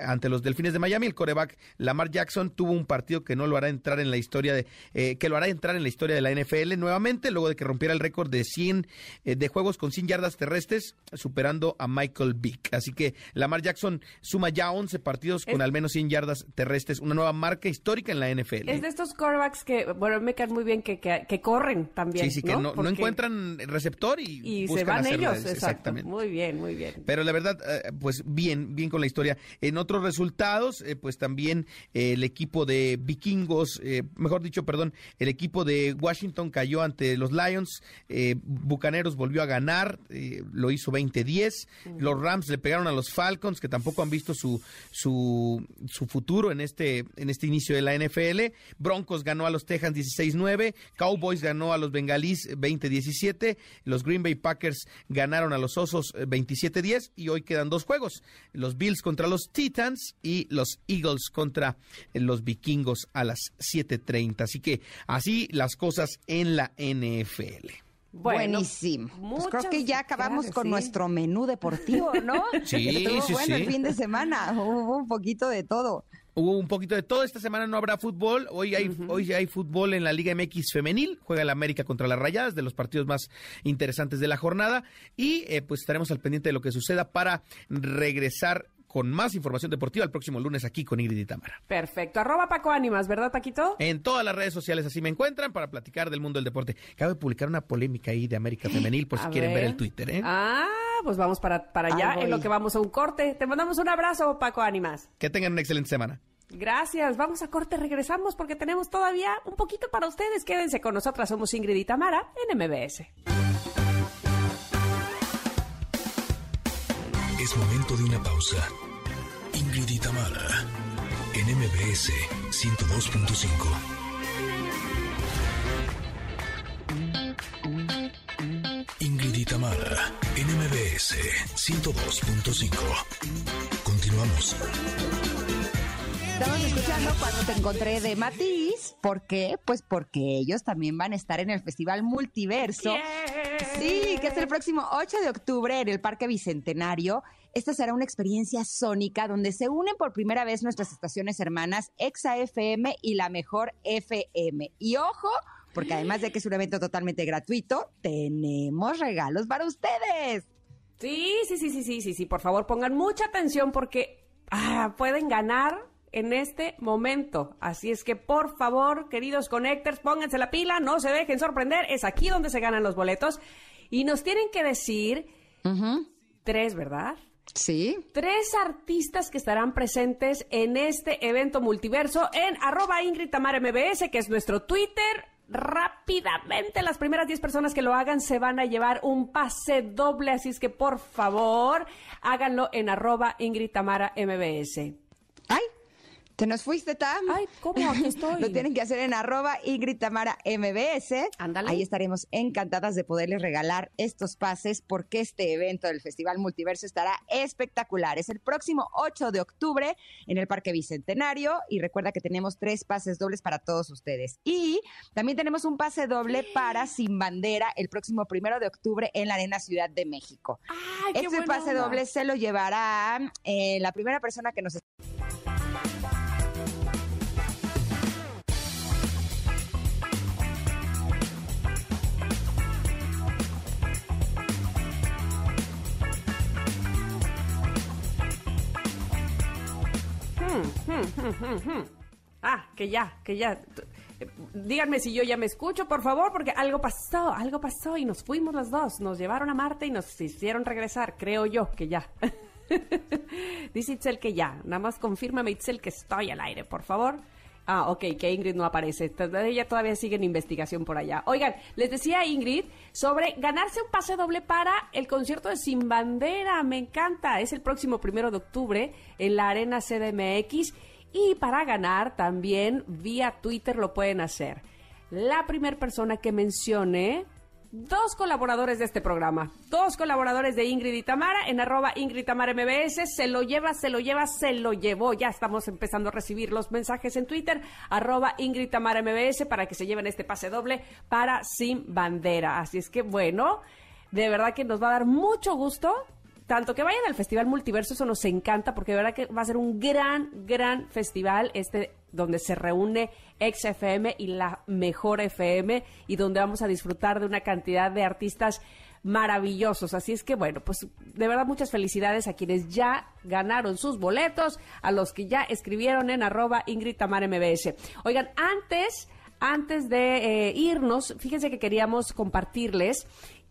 ante los Delfines de Miami. El coreback Lamar Jackson tuvo un partido que no lo hará entrar en la historia de, que lo hará entrar en la historia de la NFL nuevamente, luego de que rompiera el récord de 100 de juegos con 100 yardas terrestres, superando a Michael Vick. Así que Lamar Jackson suma ya 11 partidos con al menos 100 yardas terrestres, una nueva marca histórica en la NFL. Es de estos quarterbacks que, bueno, me caen muy bien que, que, corren también. Sí, sí, que no, encuentran receptor y, y se van ellos. Exactamente. Muy bien, muy bien. Pero la verdad, eh, pues bien, bien con la historia. En otros resultados, eh, pues también eh, el equipo de vikingos, mejor dicho, perdón, el equipo de Washington cayó ante los Lions. Bucaneros volvió a ganar, lo hizo 20-10. Los Rams le pegaron a los Falcons, que tampoco han visto su, su, su futuro en este, en este inicio de la NFL. Broncos ganó a los Texans 16-9, Cowboys ganó a los Bengalís 20-17, los Green Bay Packers ganaron a los Osos 27-10 y hoy quedan dos juegos, los Bills contra los Titans y los Eagles contra los Vikingos a las 7.30. Así que así las cosas en la NFL. Buenísimo. Pues creo que ya acabamos con nuestro menú deportivo, ¿no? Sí, sí, bueno el fin de semana, hubo un poquito de todo. Hubo un poquito de todo. Esta semana no habrá fútbol. Hoy hay, hoy hay fútbol en la Liga MX femenil. Juega el América contra las Rayadas, de los partidos más interesantes de la jornada. Y eh, pues estaremos al pendiente de lo que suceda para regresar con más información deportiva el próximo lunes aquí con Ingrid y Tamara. Perfecto. Arroba Paco Ánimas, ¿verdad, Paquito? En todas las redes sociales así me encuentran para platicar del mundo del deporte. Acabo de publicar una polémica ahí de América Femenil por si quieren ver el Twitter, ¿eh? Ah, pues vamos para, para allá en lo que vamos a un corte. Te mandamos un abrazo, Paco Ánimas. Que tengan una excelente semana. Gracias, vamos a corte, regresamos porque tenemos todavía un poquito para ustedes. Quédense con nosotras, somos Ingrid y Tamara en MBS. Momento de una pausa. Ingrid y Tamara en MBS 102.5. Ingrid y Tamara en MBS 102.5. Continuamos. Estamos escuchando cuando te encontré de Matiz. ¿Por qué? Pues porque ellos también van a estar en el Festival Multiverso. Sí, que es el próximo 8 de octubre en el Parque Bicentenario. Esta será una experiencia sónica donde se unen por primera vez nuestras estaciones hermanas Exa FM y la Mejor FM. Y ojo, porque además de que es un evento totalmente gratuito, tenemos regalos para ustedes. Sí, sí, sí, sí, sí, sí, sí. Por favor, pongan mucha atención porque ah, pueden ganar en este momento. Así es que, por favor, queridos connectors, pónganse la pila, no se dejen sorprender. Es aquí donde se ganan los boletos. Y nos tienen que decir tres, ¿verdad? Sí. Tres artistas que estarán presentes en este evento multiverso en arroba Ingrid Tamara MBS, que es nuestro Twitter. Rápidamente, las primeras 10 personas que lo hagan se van a llevar un pase doble, así es que por favor háganlo en arroba Ingrid Tamara MBS. ¡Ay! ¿Te nos fuiste, Tam? Ay, ¿cómo? Aquí estoy. Lo tienen que hacer en arroba Ingrid Tamara MBS. Ándale. Ahí estaremos encantadas de poderles regalar estos pases porque este evento del Festival Multiverso estará espectacular. Es el próximo 8 de octubre en el Parque Bicentenario y recuerda que tenemos tres pases dobles para todos ustedes. Y también tenemos un pase doble para Sin Bandera el próximo primero de octubre en la Arena Ciudad de México. Ay, qué este pase doble se lo llevará eh, la primera persona que nos... Ah, que ya, que ya. Díganme si yo ya me escucho, por favor, porque algo pasó, algo pasó y nos fuimos los dos. Nos llevaron a Marte y nos hicieron regresar, creo yo que ya. Dice Itzel que ya. Nada más confírmame, Itzel, que estoy al aire, por favor. Ah, ok, que Ingrid no aparece. Ella todavía sigue en investigación por allá. Oigan, les decía Ingrid sobre ganarse un pase doble para el concierto de Sin Bandera. Me encanta. Es el próximo primero de octubre en la Arena CDMX. Y para ganar también vía Twitter lo pueden hacer. La primera persona que mencione dos colaboradores de este programa, dos colaboradores de Ingrid y Tamara en arroba Ingrid Tamara MBS, se lo lleva, se lo lleva, se lo llevó. Ya estamos empezando a recibir los mensajes en Twitter, arroba Ingrid Tamara MBS para que se lleven este pase doble para Sin Bandera. Así es que bueno, de verdad que nos va a dar mucho gusto tanto que vayan al Festival Multiverso, eso nos encanta, porque de verdad que va a ser un gran, gran festival, este donde se reúne XFM y la mejor FM, y donde vamos a disfrutar de una cantidad de artistas maravillosos. Así es que, bueno, pues de verdad muchas felicidades a quienes ya ganaron sus boletos, a los que ya escribieron en arroba Ingrid Tamar MBS. Oigan, antes, antes de eh, irnos, fíjense que queríamos compartirles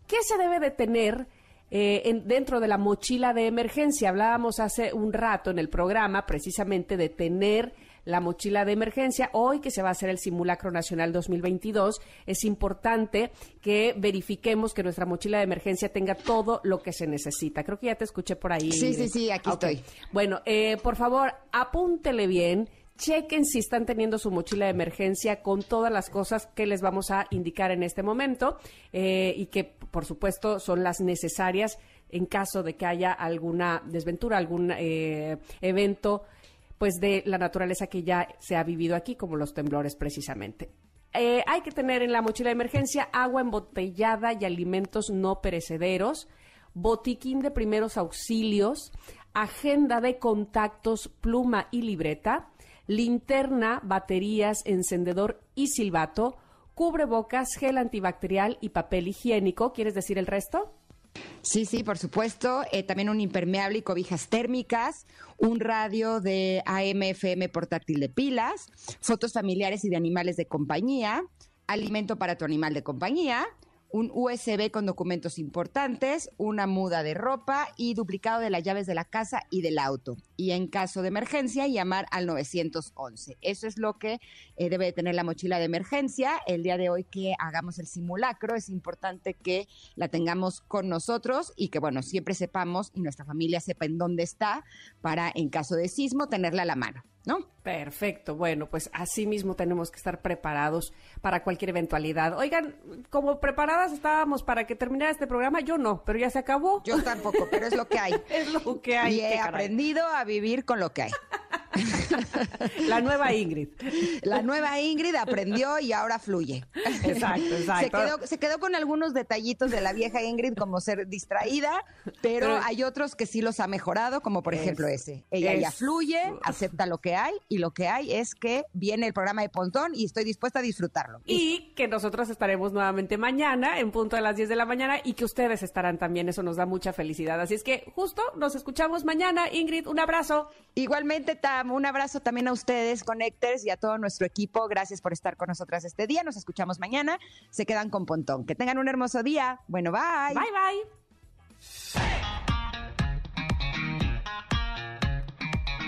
qué se debe de tener eh, dentro de la mochila de emergencia. Hablábamos hace un rato en el programa precisamente de tener la mochila de emergencia. Hoy que se va a hacer el simulacro nacional 2022, es importante que verifiquemos que nuestra mochila de emergencia tenga todo lo que se necesita. Creo que ya te escuché por ahí. Sí, sí, sí, aquí estoy. Bueno, eh, por favor, apúntele bien chequen si están teniendo su mochila de emergencia con todas las cosas que les vamos a indicar en este momento eh, y que, por supuesto, son las necesarias en caso de que haya alguna desventura, algún eh, evento pues de la naturaleza que ya se ha vivido aquí, como los temblores precisamente. Eh, hay que tener en la mochila de emergencia agua embotellada y alimentos no perecederos, botiquín de primeros auxilios, agenda de contactos, pluma y libreta, linterna, baterías, encendedor y silbato, cubrebocas, gel antibacterial y papel higiénico. ¿Quieres decir el resto? Sí, sí, por supuesto. Eh, también un impermeable y cobijas térmicas, un radio de AM/FM portátil de pilas, fotos familiares y de animales de compañía, alimento para tu animal de compañía, un USB con documentos importantes, una muda de ropa y duplicado de las llaves de la casa y del auto. Y en caso de emergencia, llamar al 911. Eso es lo que eh, debe tener la mochila de emergencia. El día de hoy que hagamos el simulacro, es importante que la tengamos con nosotros y que, bueno, siempre sepamos y nuestra familia sepa en dónde está para, en caso de sismo, tenerla a la mano. ¿No? Perfecto. Bueno, pues así mismo tenemos que estar preparados para cualquier eventualidad. Oigan, como preparadas estábamos para que terminara este programa, yo no, pero ya se acabó. Yo tampoco, pero es lo que hay. es lo que hay. Y he aprendido a vivir con lo que hay. La nueva Ingrid. La nueva Ingrid aprendió y ahora fluye. Exacto, exacto. Se quedó, con algunos detallitos de la vieja Ingrid, como ser distraída, pero, hay otros que sí los ha mejorado, como por ejemplo ese. Ella ya fluye, acepta lo que hay y lo que hay es que viene el programa de Pontón y estoy dispuesta a disfrutarlo. Y que nosotros estaremos nuevamente mañana en punto a las 10 de la mañana y que ustedes estarán también. Eso nos da mucha felicidad. Así es que justo nos escuchamos mañana. Ingrid, un abrazo. Igualmente, Tam, un abrazo también a ustedes, Connectors, y a todo nuestro equipo. Gracias por estar con nosotras este día. Nos escuchamos mañana. Se quedan con Pontón. Que tengan un hermoso día. Bueno, bye. Bye, bye.